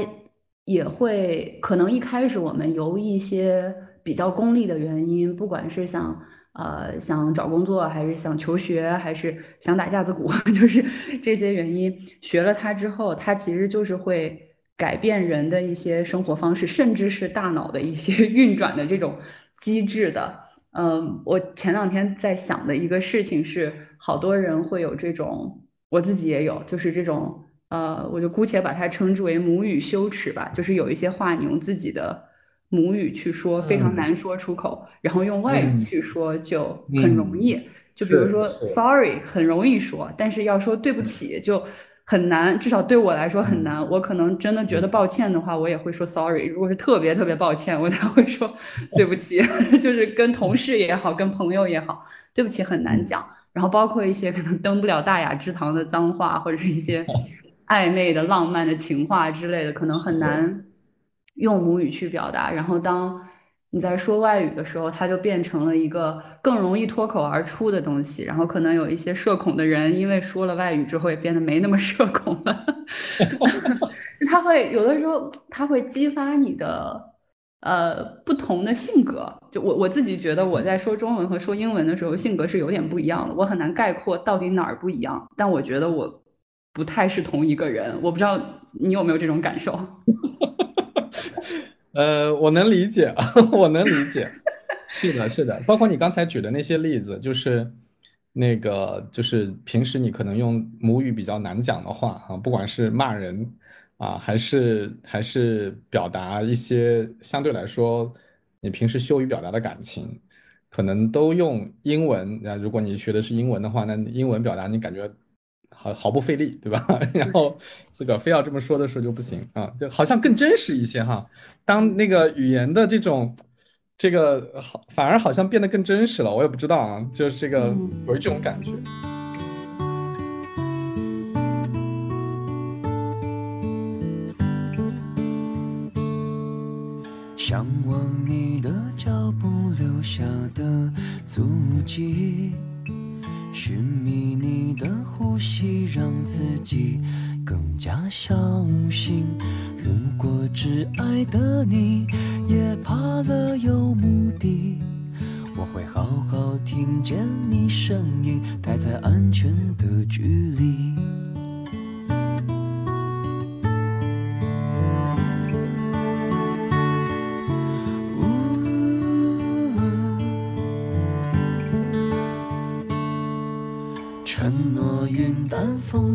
也会可能一开始我们由一些比较功利的原因，不管是想呃想找工作，还是想求学，还是想打架子鼓，就是这些原因，学了它之后，它其实就是会改变人的一些生活方式，甚至是大脑的一些 运转的这种机制的。嗯，我前两天在想的一个事情是，好多人会有这种，我自己也有，就是这种，呃，我就姑且把它称之为母语羞耻吧，就是有一些话你用自己的母语去说，非常嗯难说出口，然后用外语嗯去说就很容嗯，易。就比如说，sorry 很容易说，但是要说对不嗯起就很难，至少对我来说很嗯难。我可能真的觉得嗯抱歉的话，我也会说 sorry。如果是特别特别抱歉，我才会说对不起。就是跟同事也好，跟朋友也好，对不起很难嗯讲。然后包括一些可能登不了大雅之堂的脏话，或者是一些 暧昧的、浪漫的情话之类的，可能很是，难用母语去表达。然后当你在说外语的时候，它就变成了一个更容易脱口而出的东西。然后可能有一些社恐的人，因为说了外语之后，也变得没那么社恐了。他会有的时候，他会激发你的呃不同的性格。就我我自己觉得，我在说中文和说英文的时候，性格是有点不一样的。我很难概括到底哪儿不一样，但我觉得我不太是同一个人。我不知道你有没有这种感受？呃，我能理解，我能理解。是的，是的，包括你刚才举的那些例子，就是那个，就是平时你可能用母语比较难讲的话啊，不管是骂人啊，还是还是表达一些相对来说你平时羞于表达的感情，可能都用英文。那如果你学的是英文的话，那英文表达你感觉毫毫不费力，对吧？然后自个儿非要这么说的时候就不行啊，就好像更真实一些哈。当那个语言的这种这个好，反而好像变得更真实了。我也不知道啊，就是这个嗯有一种感觉。向往你的脚步留下的足迹，寻觅你的呼吸，让自己更加小心。如果挚爱的你也怕了有目的，我会好好听见你声音，待在安全的距离。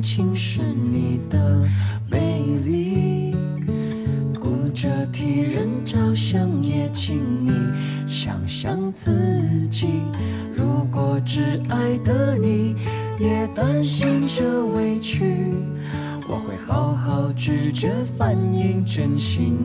情是你的美丽，顾着替人着想，也请你想想自己。如果只爱的你也担心着委屈，我会好好拒绝反应，真心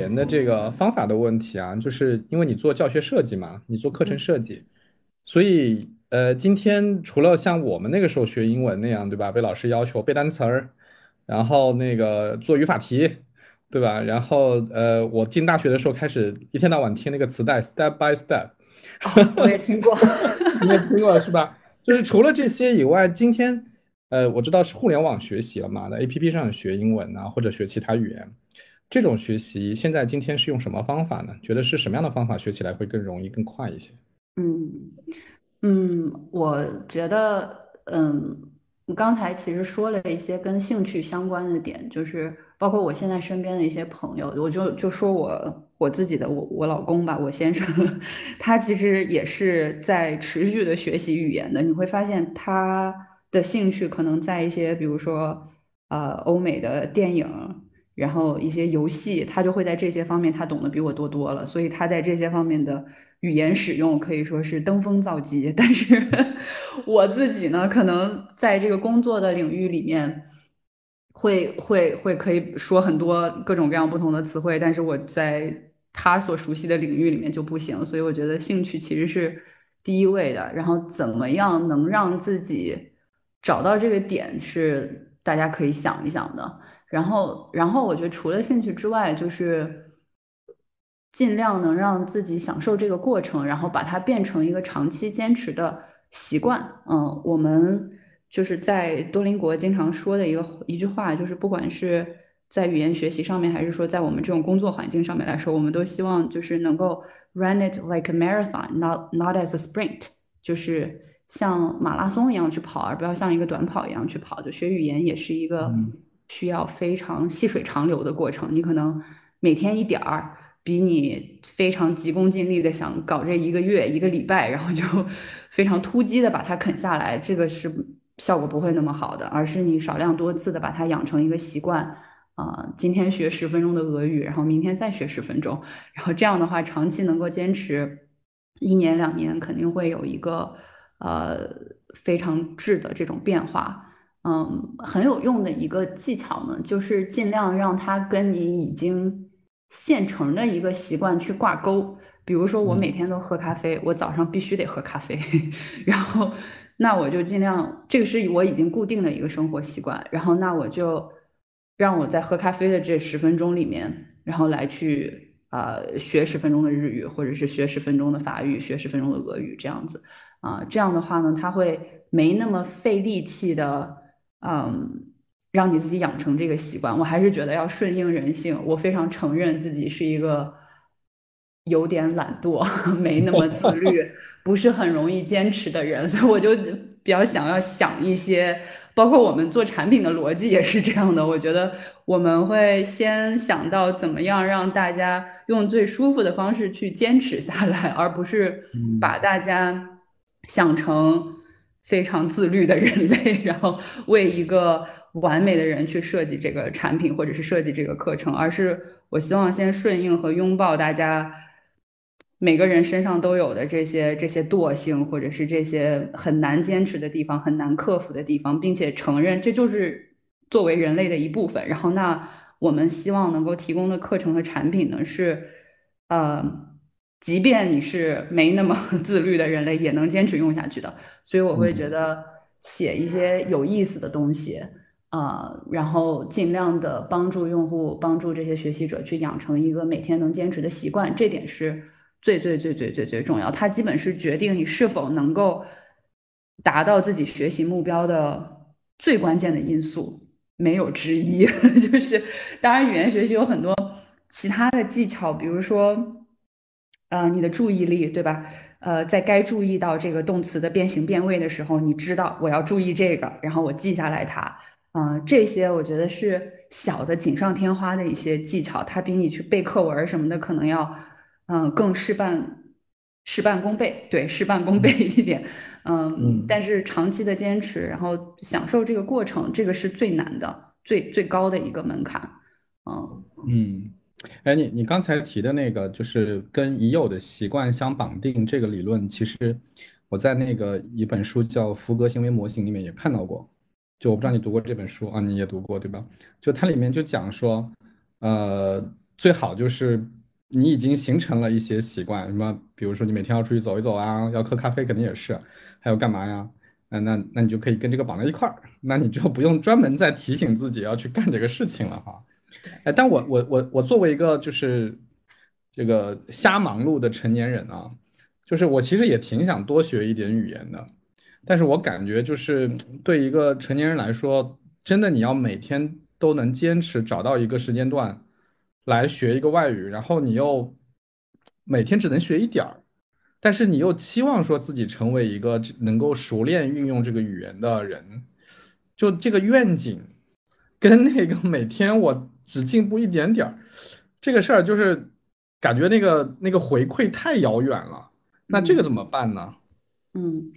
言的这个方法的问题啊，就是因为你做教学设计嘛，你做课程设计，所以呃，今天除了像我们那个时候学英文那样，对吧？被老师要求背单词儿，然后那个做语法题，对吧？然后呃，我进大学的时候开始一天到晚听那个磁带，step by step。我也听过。你也听过是吧？就是除了这些以外，今天呃，我知道是互联网学习了嘛，在 APP 上学英文啊，或者学其他语言，这种学习现在今天是用什么方法呢？觉得是什么样的方法学起来会更容易、更快一些？嗯，嗯，我觉得，嗯，刚才其实说了一些跟兴趣相关的点，就是包括我现在身边的一些朋友，我就就说我我自己的我我老公吧，我先生，他其实也是在持续的学习语言的。你会发现他的兴趣可能在一些，比如说呃欧美的电影。然后一些游戏，他就会在这些方面，他懂得比我多多了，所以他在这些方面的语言使用可以说是登峰造极。但是我自己呢，可能在这个工作的领域里面，会会会可以说很多各种各样不同的词汇，但是我在他所熟悉的领域里面就不行。所以我觉得兴趣其实是第一位的。然后怎么样能让自己找到这个点，是大家可以想一想的。然后，然后我觉得除了兴趣之外，就是尽量能让自己享受这个过程，然后把它变成一个长期坚持的习惯。嗯，我们就是在多邻国经常说的一个一句话，就是不管是在语言学习上面，还是说在我们这种工作环境上面来说，我们都希望就是能够 run it like a marathon，not not as a sprint，就是像马拉松一样去跑，而不要像一个短跑一样去跑。就学语言也是一个。需要非常细水长流的过程，你可能每天一点儿，比你非常急功近利的想搞这一个月、一个礼拜，然后就 非常突击的把它啃下来，这个是效果不会那么好的，而是你少量多次的把它养成一个习惯，啊，今天学十分钟的俄语，然后明天再学十分钟，然后这样的话长期能够坚持一年两年，肯定会有一个呃非常质的这种变化。嗯，很有用的一个技巧呢，就是尽量让它跟你已经现成的一个习惯去挂钩。比如说，我每天都喝咖啡，我早上必须得喝咖啡，然后那我就尽量，这个是我已经固定的一个生活习惯。然后那我就让我在喝咖啡的这十分钟里面，然后来去呃学十分钟的日语，或者是学十分钟的法语，学十分钟的俄语，这样子啊，这样的话呢，它会没那么费力气的。嗯，让你自己养成这个习惯，我还是觉得要顺应人性。我非常承认自己是一个有点懒惰、没那么自律、不是很容易坚持的人，所以我就比较想要想一些，包括我们做产品的逻辑也是这样的。我觉得我们会先想到怎么样让大家用最舒服的方式去坚持下来，而不是把大家想成。非常自律的人类，然后为一个完美的人去设计这个产品或者是设计这个课程，而是我希望先顺应和拥抱大家每个人身上都有的这些这些惰性，或者是这些很难坚持的地方、很难克服的地方，并且承认这就是作为人类的一部分。然后，那我们希望能够提供的课程和产品呢，是呃。即便你是没那么 自律的人类，也能坚持用下去的。所以我会觉得写一些有意思的东西，呃，然后尽量的帮助用户，帮助这些学习者去养成一个每天能坚持的习惯。这点是最最最最最最重要。它基本是决定你是否能够达到自己学习目标的最关键的因素，没有之一。就是当然，语言学习有很多其他的技巧，比如说。呃，你的注意力，对吧？呃，在该注意到这个动词的变形变位的时候，你知道我要注意这个，然后我记下来它。嗯，这些我觉得是小的锦上添花的一些技巧，它比你去背课文什么的可能要，嗯，更事半事半功倍。对，事半功倍一点。嗯，但是长期的坚持，然后享受这个过程，这个是最难的，最最高的一个门槛。嗯嗯。哎，你你刚才提的那个，就是跟已有的习惯相绑定这个理论，其实我在那个一本书叫《福格行为模型》里面也看到过。就我不知道你读过这本书啊，你也读过对吧？就它里面就讲说，呃，最好就是你已经形成了一些习惯，什么，比如说你每天要出去走一走啊，要喝咖啡肯定也是，还有干嘛呀？那，那那你就可以跟这个绑在一块儿，那你就不用专门再提醒自己要去干这个事情了哈。哎，但我我我我作为一个就是这个瞎忙碌的成年人啊，就是我其实也挺想多学一点语言的，但是我感觉就是对一个成年人来说，真的你要每天都能坚持找到一个时间段来学一个外语，然后你又每天只能学一点儿，但是你又期望说自己成为一个能够熟练运用这个语言的人，就这个愿景跟那个每天我只进步一点点儿，这个事儿就是感觉那个那个回馈太遥远了。那这个怎么办呢？嗯，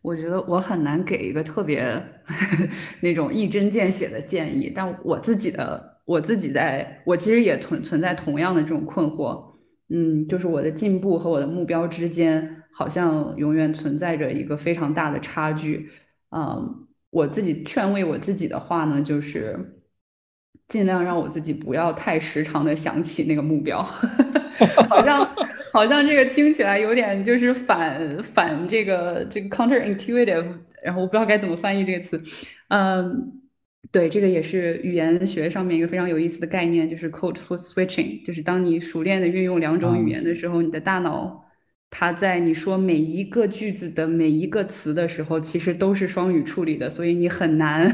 我觉得我很难给一个特别 那种一针见血的建议，但我自己的我自己在我其实也存存在同样的这种困惑。嗯，就是我的进步和我的目标之间，好像永远存在着一个非常大的差距。嗯，我自己劝慰我自己的话呢，就是尽量让我自己不要太时常的想起那个目标。好像好像这个听起来有点就是反反这个这个 counterintuitive，然后我不知道该怎么翻译这个词。嗯。对，这个也是语言学上面一个非常有意思的概念，就是 code switching，就是当你熟练的运用两种语言的时候，你的大脑它在你说每一个句子的每一个词的时候，其实都是双语处理的，所以你很难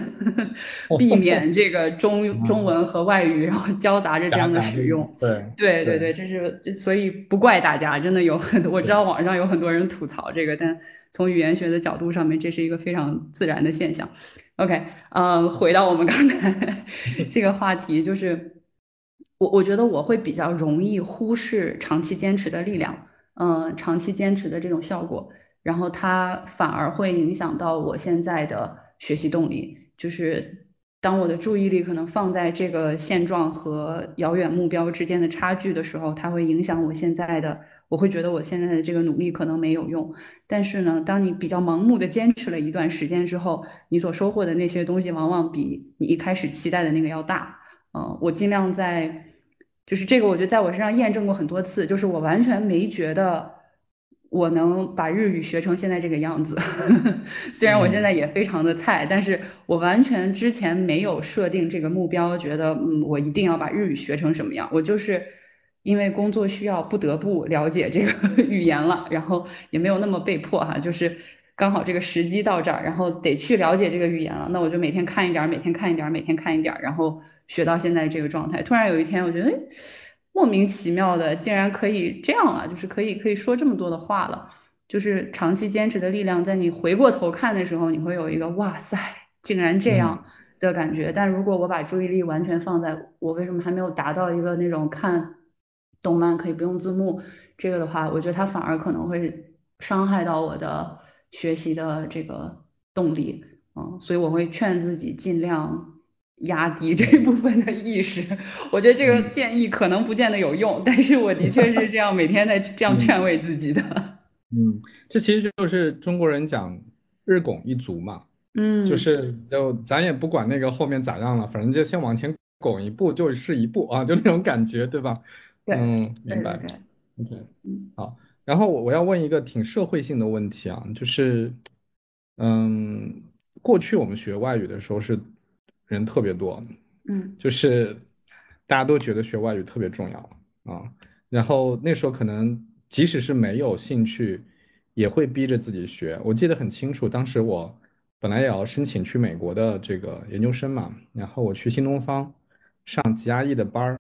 避免这个 中中文和外语然后交杂着这样的使用。对对对对，这是所以不怪大家，真的有很多我知道网上有很多人吐槽这个，但从语言学的角度上面，这是一个非常自然的现象。OK，嗯，回到我们刚才 这个话题，就是我我觉得我会比较容易忽视长期坚持的力量，嗯，长期坚持的这种效果，然后它反而会影响到我现在的学习动力，就是当我的注意力可能放在这个现状和遥远目标之间的差距的时候，它会影响我现在的。我会觉得我现在的这个努力可能没有用，但是呢，当你比较盲目的坚持了一段时间之后，你所收获的那些东西往往比你一开始期待的那个要大。嗯，我尽量在，就是这个，我觉得在我身上验证过很多次，就是我完全没觉得我能把日语学成现在这个样子。虽然我现在也非常的菜，但是我完全之前没有设定这个目标，觉得嗯，我一定要把日语学成什么样，我就是。因为工作需要，不得不了解这个 语言了，然后也没有那么被迫哈，就是刚好这个时机到这儿，然后得去了解这个语言了，那我就每天看一点，每天看一点，每天看一点，然后学到现在这个状态。突然有一天，我觉得，哎，莫名其妙的，竟然可以这样了，就是可以可以说这么多的话了，就是长期坚持的力量，在你回过头看的时候，你会有一个哇塞，竟然这样的感觉。但如果我把注意力完全放在我为什么还没有达到一个那种看。动漫可以不用字幕，这个的话，我觉得它反而可能会伤害到我的学习的这个动力，嗯，所以我会劝自己尽量压低这部分的意识。我觉得这个建议可能不见得有用，但是我的确是这样每天在这样劝慰自己的。嗯，这其实就是中国人讲日拱一卒嘛，嗯，就是 就咱也不管那个后面咋样了，反正就先往前拱一步就是一步啊，就那种感觉，对吧？对嗯，明白。OK，好。然后我我要问一个挺社会性的问题啊，就是，嗯，过去我们学外语的时候是人特别多，嗯，就是 大家都觉得学外语特别重要啊。然后那时候可能即使是没有兴趣，也会逼着自己学。我记得很清楚，当时我本来也要申请去美国的这个研究生嘛，然后我去新东方上 GRE 的班儿。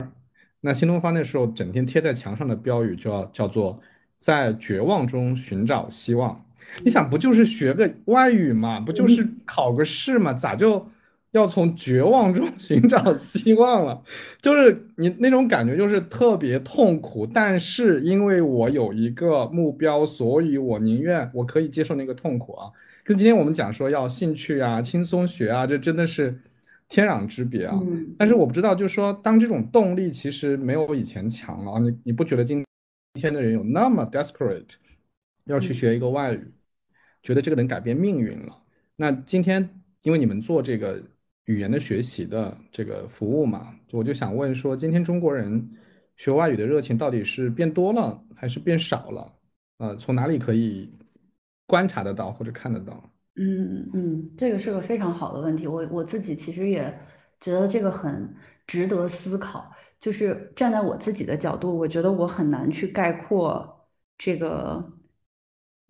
那新东方那时候整天贴在墙上的标语叫叫做在绝望中寻找希望。你想，不就是学个外语嘛，不就是考个试嘛，咋就要从绝望中 寻找希望了？就是你那种感觉，就是特别痛苦。但是因为我有一个目标，所以我宁愿我可以接受那个痛苦啊。跟今天我们讲说要兴趣啊，轻松学啊，这真的是。天壤之别啊！但是我不知道，就是说，当这种动力其实没有以前强了啊，你你不觉得今天的人有那么 desperate 要去学一个外语，觉得这个能改变命运了？那今天因为你们做这个语言的学习的这个服务嘛，我就想问说，今天中国人学外语的热情到底是变多了还是变少了？呃，从哪里可以观察得到或者看得到？嗯嗯，这个是个非常好的问题。我我自己其实也觉得这个很值得思考。就是站在我自己的角度，我觉得我很难去概括这个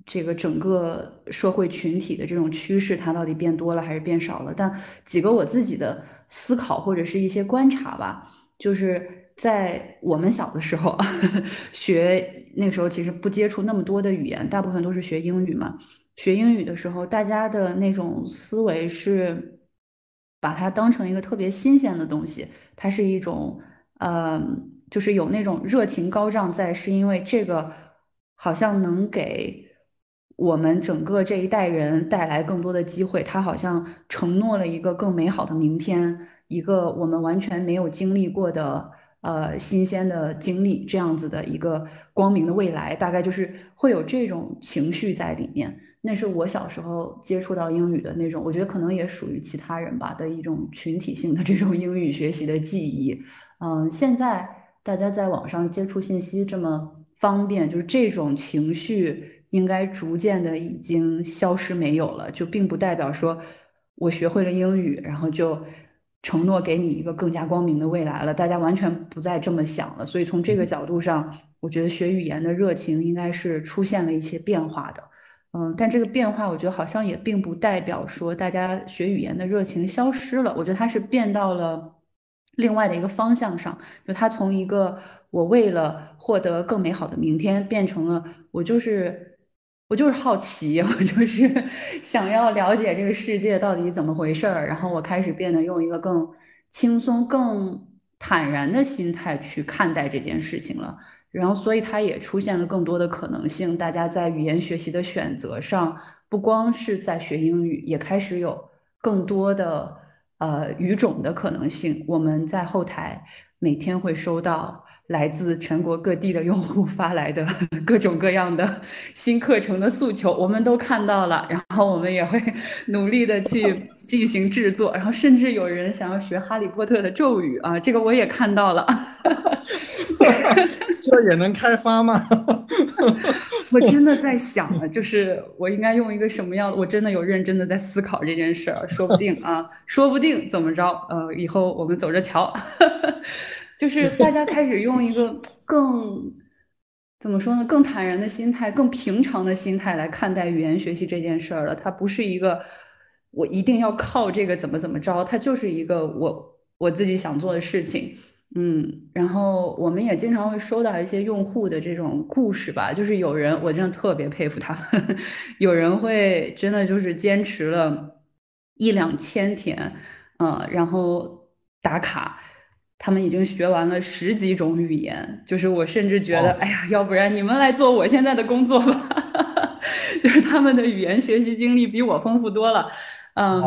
这个整个社会群体的这种趋势，它到底变多了还是变少了。但几个我自己的思考或者是一些观察吧，就是在我们小的时候 学，那个时候其实不接触那么多的语言，大部分都是学英语嘛。学英语的时候，大家的那种思维是把它当成一个特别新鲜的东西，它是一种，呃，就是有那种热情高涨在，是因为这个好像能给我们整个这一代人带来更多的机会，它好像承诺了一个更美好的明天，一个我们完全没有经历过的。呃，新鲜的经历，这样子的一个光明的未来，大概就是会有这种情绪在里面。那是我小时候接触到英语的那种，我觉得可能也属于其他人吧的一种群体性的这种英语学习的记忆。嗯，现在大家在网上接触信息这么方便，就是这种情绪应该逐渐的已经消失没有了，就并不代表说我学会了英语，然后就。承诺给你一个更加光明的未来了，大家完全不再这么想了。所以从这个角度上，我觉得学语言的热情应该是出现了一些变化的。嗯，但这个变化，我觉得好像也并不代表说大家学语言的热情消失了。我觉得它是变到了另外的一个方向上，就它从一个我为了获得更美好的明天，变成了我就是。我就是好奇，我就是 想要了解这个世界到底怎么回事儿，然后我开始变得用一个更轻松、更坦然的心态去看待这件事情了。然后，所以它也出现了更多的可能性。大家在语言学习的选择上，不光是在学英语，也开始有更多的呃语种的可能性。我们在后台每天会收到。来自全国各地的用户发来的 各种各样的新课程的诉求，我们都看到了，然后我们也会 努力的去 进行制作，然后甚至有人想要学哈利波特的咒语啊，这个我也看到了。这也能开发吗？我真的在想啊，就是我应该用一个什么样的？我真的有认真的在思考这件事儿，说不定啊，说不定怎么着？呃，以后我们走着瞧。就是大家开始用一个更怎么说呢，更坦然的心态，更平常的心态来看待语言学习这件事儿了。它不是一个我一定要靠这个怎么怎么着，它就是一个我我自己想做的事情。嗯，然后我们也经常会收到一些用户的这种故事吧，就是有人我真的特别佩服他们，有人会真的就是坚持了一两千天，嗯，然后打卡。他们已经学完了十几种语言，就是我甚至觉得，哎呀，要不然你们来做我现在的工作吧。就是他们的语言学习经历比我丰富多了，嗯，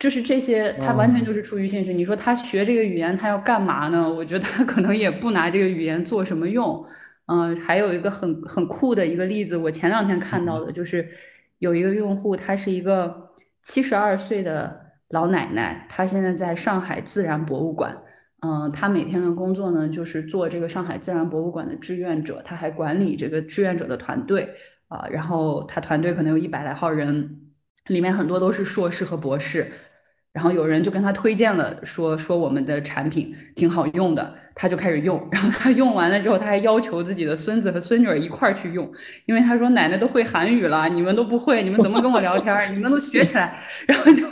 就是这些，他完全就是出于兴趣。你说他学这个语言，他要干嘛呢？我觉得他可能也不拿这个语言做什么用。嗯，还有一个很很酷的一个例子，我前两天看到的，就是有一个用户，他是一个七十二岁的。老奶奶，她现在在上海自然博物馆。嗯，她每天的工作呢，就是做这个上海自然博物馆的志愿者。她还管理这个志愿者的团队啊。然后她团队可能有一百来号人，里面很多都是硕士和博士。然后有人就跟他推荐了，说说我们的产品挺好用的，他就开始用。然后他用完了之后，他还要求自己的孙子和孙女儿一块儿去用，因为他说奶奶都会韩语了，你们都不会，你们怎么跟我聊天？你们都学起来。然后就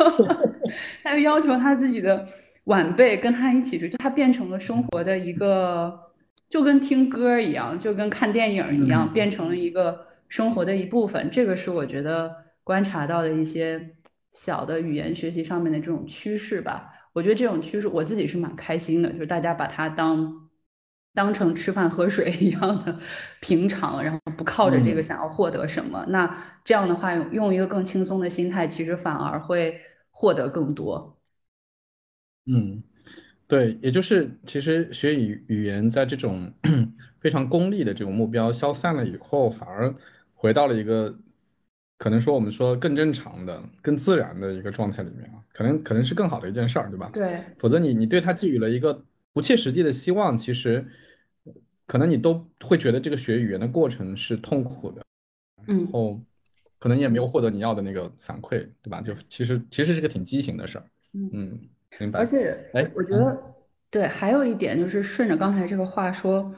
他就要求他自己的晚辈跟他一起去，就他变成了生活的一个，就跟听歌一样，就跟看电影一样，变成了一个生活的一部分。这个是我觉得观察到的一些。小的语言学习上面的这种趋势吧，我觉得这种趋势我自己是蛮开心的，就是大家把它当当成吃饭喝水 一样的平常，然后不靠着这个想要获得什么，那这样的话用一个更轻松的心态，其实反而会获得更多。嗯，对，也就是其实学语语言在这种 非常功利的这种目标消散了以后，反而回到了一个。可能说我们说更正常的、更自然的一个状态里面啊，可能可能是更好的一件事儿，对吧？对。否则你你对他寄予了一个不切实际的希望，其实可能你都会觉得这个学语言的过程是痛苦的，嗯，然后可能也没有获得你要的那个反馈，对吧？就其实其实是个挺畸形的事儿，嗯，明白。而且，哎，我觉得对，还有一点就是顺着刚才这个话说，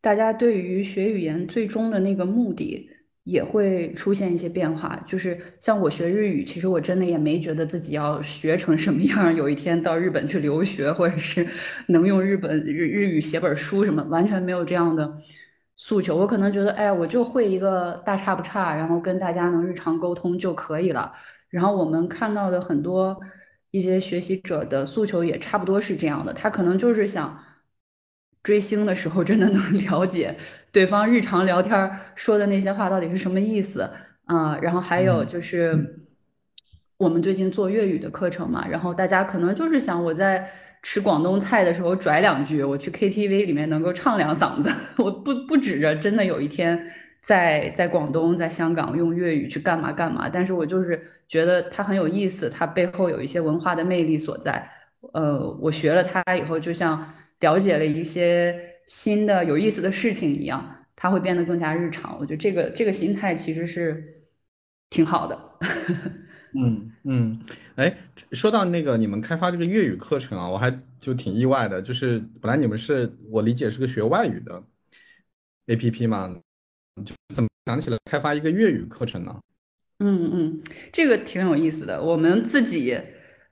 大家对于学语言最终的那个目的。也会出现一些变化。就是像我学日语，其实我真的也没觉得自己要学成什么样，有一天到日本去留学，或者是能用日本日日语写本书什么，完全没有这样的诉求。我可能觉得，哎，我就会一个大差不差，然后跟大家能日常沟通就可以了。然后我们看到的很多一些学习者的诉求也差不多是这样的，他可能就是想。追星的时候，真的能 了解对方日常聊天说的那些话到底是什么意思啊？然后还有就是，我们最近做粤语的课程嘛，然后大家可能就是想我在吃广东菜的时候拽两句，我去 KTV 里面能够唱两嗓子，我不不指着真的有一天在在广东、在香港用粤语去干嘛干嘛，但是我就是觉得它很有意思，它背后有一些文化的魅力所在。呃，我学了它以后，就像。了解了一些新的有意思的事情一样，它会变得更加日常。我觉得这个这个心态其实是挺好的。嗯嗯，哎，说到那个你们开发这个粤语课程啊，我还就挺意外的，就是本来你们是我理解是个学外语的 APP 嘛，就怎么想起了开发一个粤语课程呢？嗯嗯，这个挺有意思的。我们自己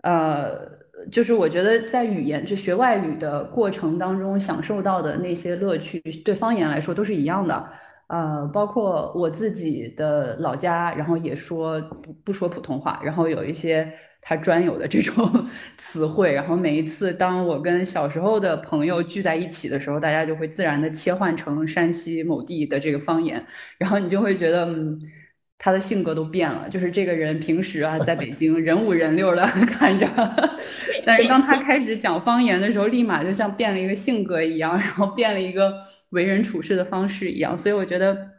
呃。就是我觉得在语言就学外语的过程当中，享受到的那些乐趣，对方言来说都是一样的。呃，包括我自己的老家，然后也说不不说普通话，然后有一些他专有的这种 词汇，然后每一次当我跟小时候的朋友聚在一起的时候，大家就会自然的切换成山西某地的这个方言，然后你就会觉得。嗯。他的性格都变了，就是这个人平时啊，在北京人五人六的 看着，但是当他开始讲方言的时候，立马就像变了一个性格一样，然后变了一个为人处事的方式一样。所以我觉得，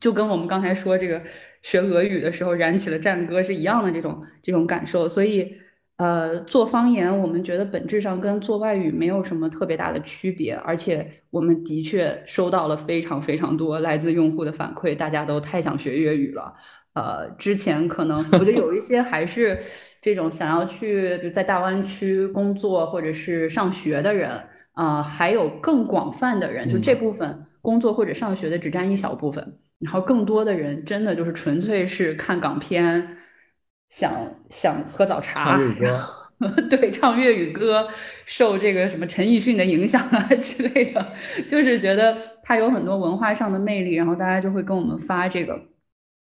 就跟我们刚才说这个学俄语的时候燃起了战歌是一样的这种这种感受。所以。呃，做方言，我们觉得本质上跟做外语没有什么特别大的区别，而且我们的确收到了非常非常多来自用户的反馈，大家都太想学粤语了。呃，之前可能我觉得有一些还是这种想要去，比如在大湾区工作或者是上学的人，啊，还有更广泛的人，就这部分工作或者上学的只占一小部分，然后更多的人真的就是纯粹是看港片。想想喝早茶，对，唱粤语歌，受这个什么陈奕迅的影响啊 之类的，就是觉得他有很多文化上的魅力，然后大家就会跟我们发这个，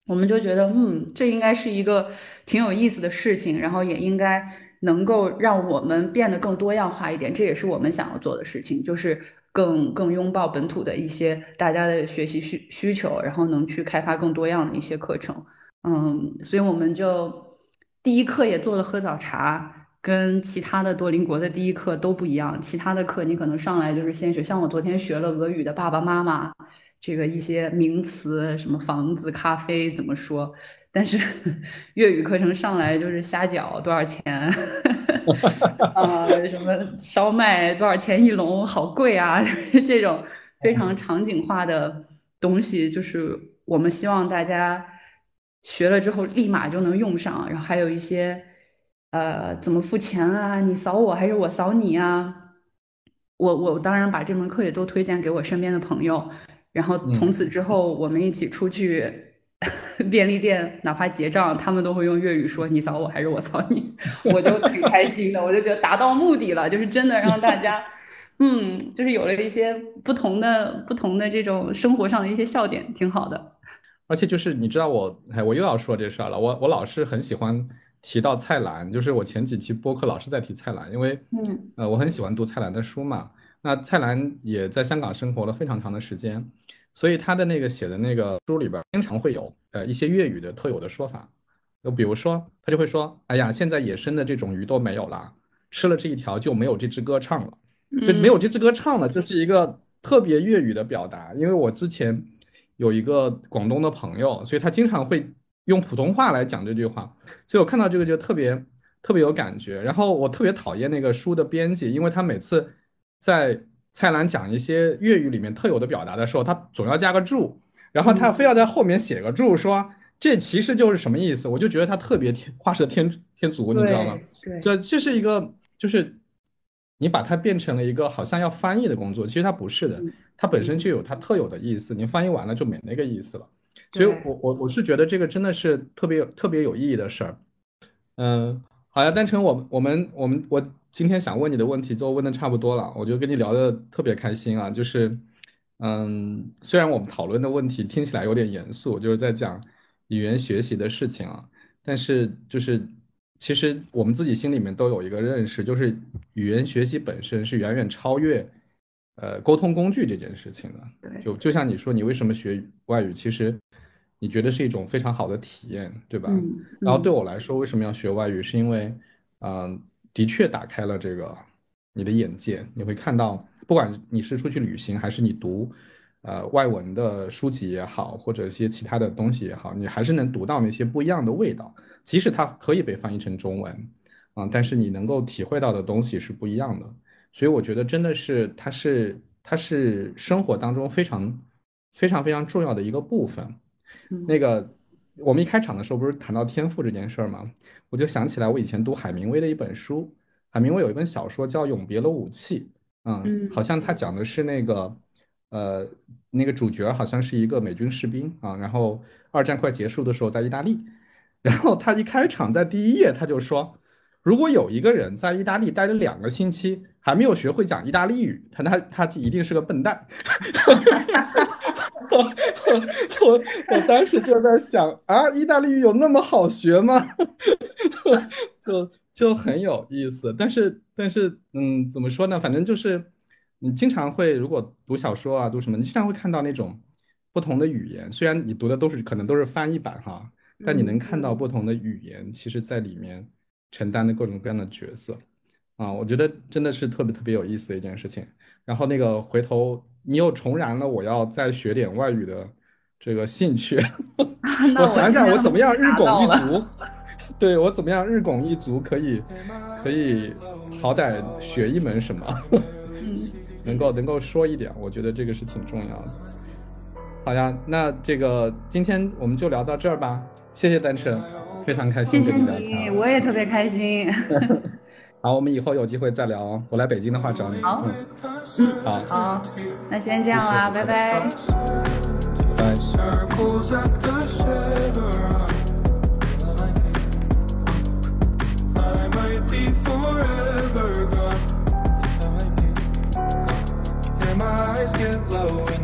我们就觉得，嗯，这应该是一个挺有意思的事情，然后也应该能够让我们变得更多样化一点，这也是我们想要做的事情，就是更更拥抱本土的一些大家的学习需需求，然后能去开发更多样的一些课程，嗯，所以我们就。第一课也做了喝早茶，跟其他的多邻国的第一课都不一样。其他的课你可能上来就是先学，像我昨天学了俄语的爸爸妈妈，这个一些名词，什么房子、咖啡怎么说。但是 粤语课程上来就是虾饺多少钱，啊，什么烧麦多少钱一笼，好贵啊！这种非常场景化的东西，就是我们希望大家。学了之后立马就能用上，然后还有一些，呃，怎么付钱啊？你扫我还是我扫你啊？我我当然把这门课也都推荐给我身边的朋友，然后从此之后我们一起出去 便利店，哪怕结账，他们都会用粤语说你扫我还是我扫你，我就挺开心的，我就觉得达到目的了，就是真的让大家，嗯，就是有了一些不同的不同的这种生活上的一些笑点，挺好的。而且就是你知道我，哎，我又要说这事儿了。我我老是很喜欢提到蔡澜，就是我前几期播客老是在提蔡澜，因为，嗯，呃，我很喜欢读蔡澜的书嘛。那蔡澜也在香港生活了非常长的时间，所以他的那个写的那个书里边，经常会有呃一些粤语的特有的说法。就比如说，他就会说：“哎呀，现在野生的这种鱼都没有了，吃了这一条就没有这支歌唱了，就没有这支歌唱了。”这是一个特别粤语的表达，因为我之前。有一个广东的朋友，所以他经常会用普通话来讲这句话，所以我看到这个就特别特别有感觉。然后我特别讨厌那个书的编辑，因为他每次在蔡澜讲一些粤语里面特有的表达的时候，他总要加个注，然后他非要在后面写个注，说这其实就是什么意思。我就觉得他特别天画蛇添添足，你知道吗？对，这这是一个就是你把它变成了一个好像要翻译的工作，其实它不是的。它本身就有它特有的意思，你翻译完了就没那个意思了。所以对我我我是觉得这个真的是特别有特别有意义的事儿。嗯，好呀，丹成，我我们我们我今天想问你的问题都问的差不多了，我觉得跟你聊的特别开心啊。就是，嗯，虽然我们讨论的问题听起来有点严肃，就是在讲语言学习的事情啊，但是就是其实我们自己心里面都有一个认识，就是语言学习本身是远远超越呃沟通工具这件事情的。对，就就像你说，你为什么学外语，其实。你觉得是一种非常好的体验，对吧？嗯然后对嗯我来说，为什么要学外语？是因为，嗯、的确打开了这个你的眼界。你会看到，不管你是出去旅行，还是你读呃外文的书籍也好，或者一些其他的东西也好，你还是能读到那些不一样的味道。即使它可以被翻译成中文，啊、但是你能够体会到的东西是不一样的。所以我觉得真的是，它是它是生活当中非常非常非常重要的一个部分。那嗯个，我们一开场的时候不是谈到天赋这件事儿吗？我就想起来我以前读海明威的一本书，海明威有一本小说叫《永别了武器》，嗯，好嗯像他讲的是那个，呃，那个主角好像是一个美军士兵啊，然后二战快结束的时候在意大利，然后他一开场在第一页他就说，如果有一个人在意大利待了两个星期还没有学会讲意大利语，他他他一定是个笨蛋。我我我当时就在想啊，意大利语有那么好学吗？就就很有意思。但是但是嗯，怎么说呢？反正就是你经常会，如果读小说啊，读什么，你经常会看到那种不同的语言。虽然你读的都是可能都是翻译版哈，但你能嗯看到不同的语言，其实在里面承担的各种各样的角色。啊，我觉得真的是特别特别有意思的一件事情。然后那个回头你又重燃了我要再学点外语的这个兴趣。我我想想我怎么样日拱一卒，对，我怎么样日拱一卒可以可以好歹学一门什么，嗯能够能够说一点，我觉得这个是挺重要的。好呀，那这个今天我们就聊到这儿吧，谢谢丹晨，非常开心跟你聊你，天。我也特别开心。好，我们以后有机会再聊哦，我来北京的话找你。好嗯，嗯，好，好，那先这样啦，拜拜。拜。Eyes get low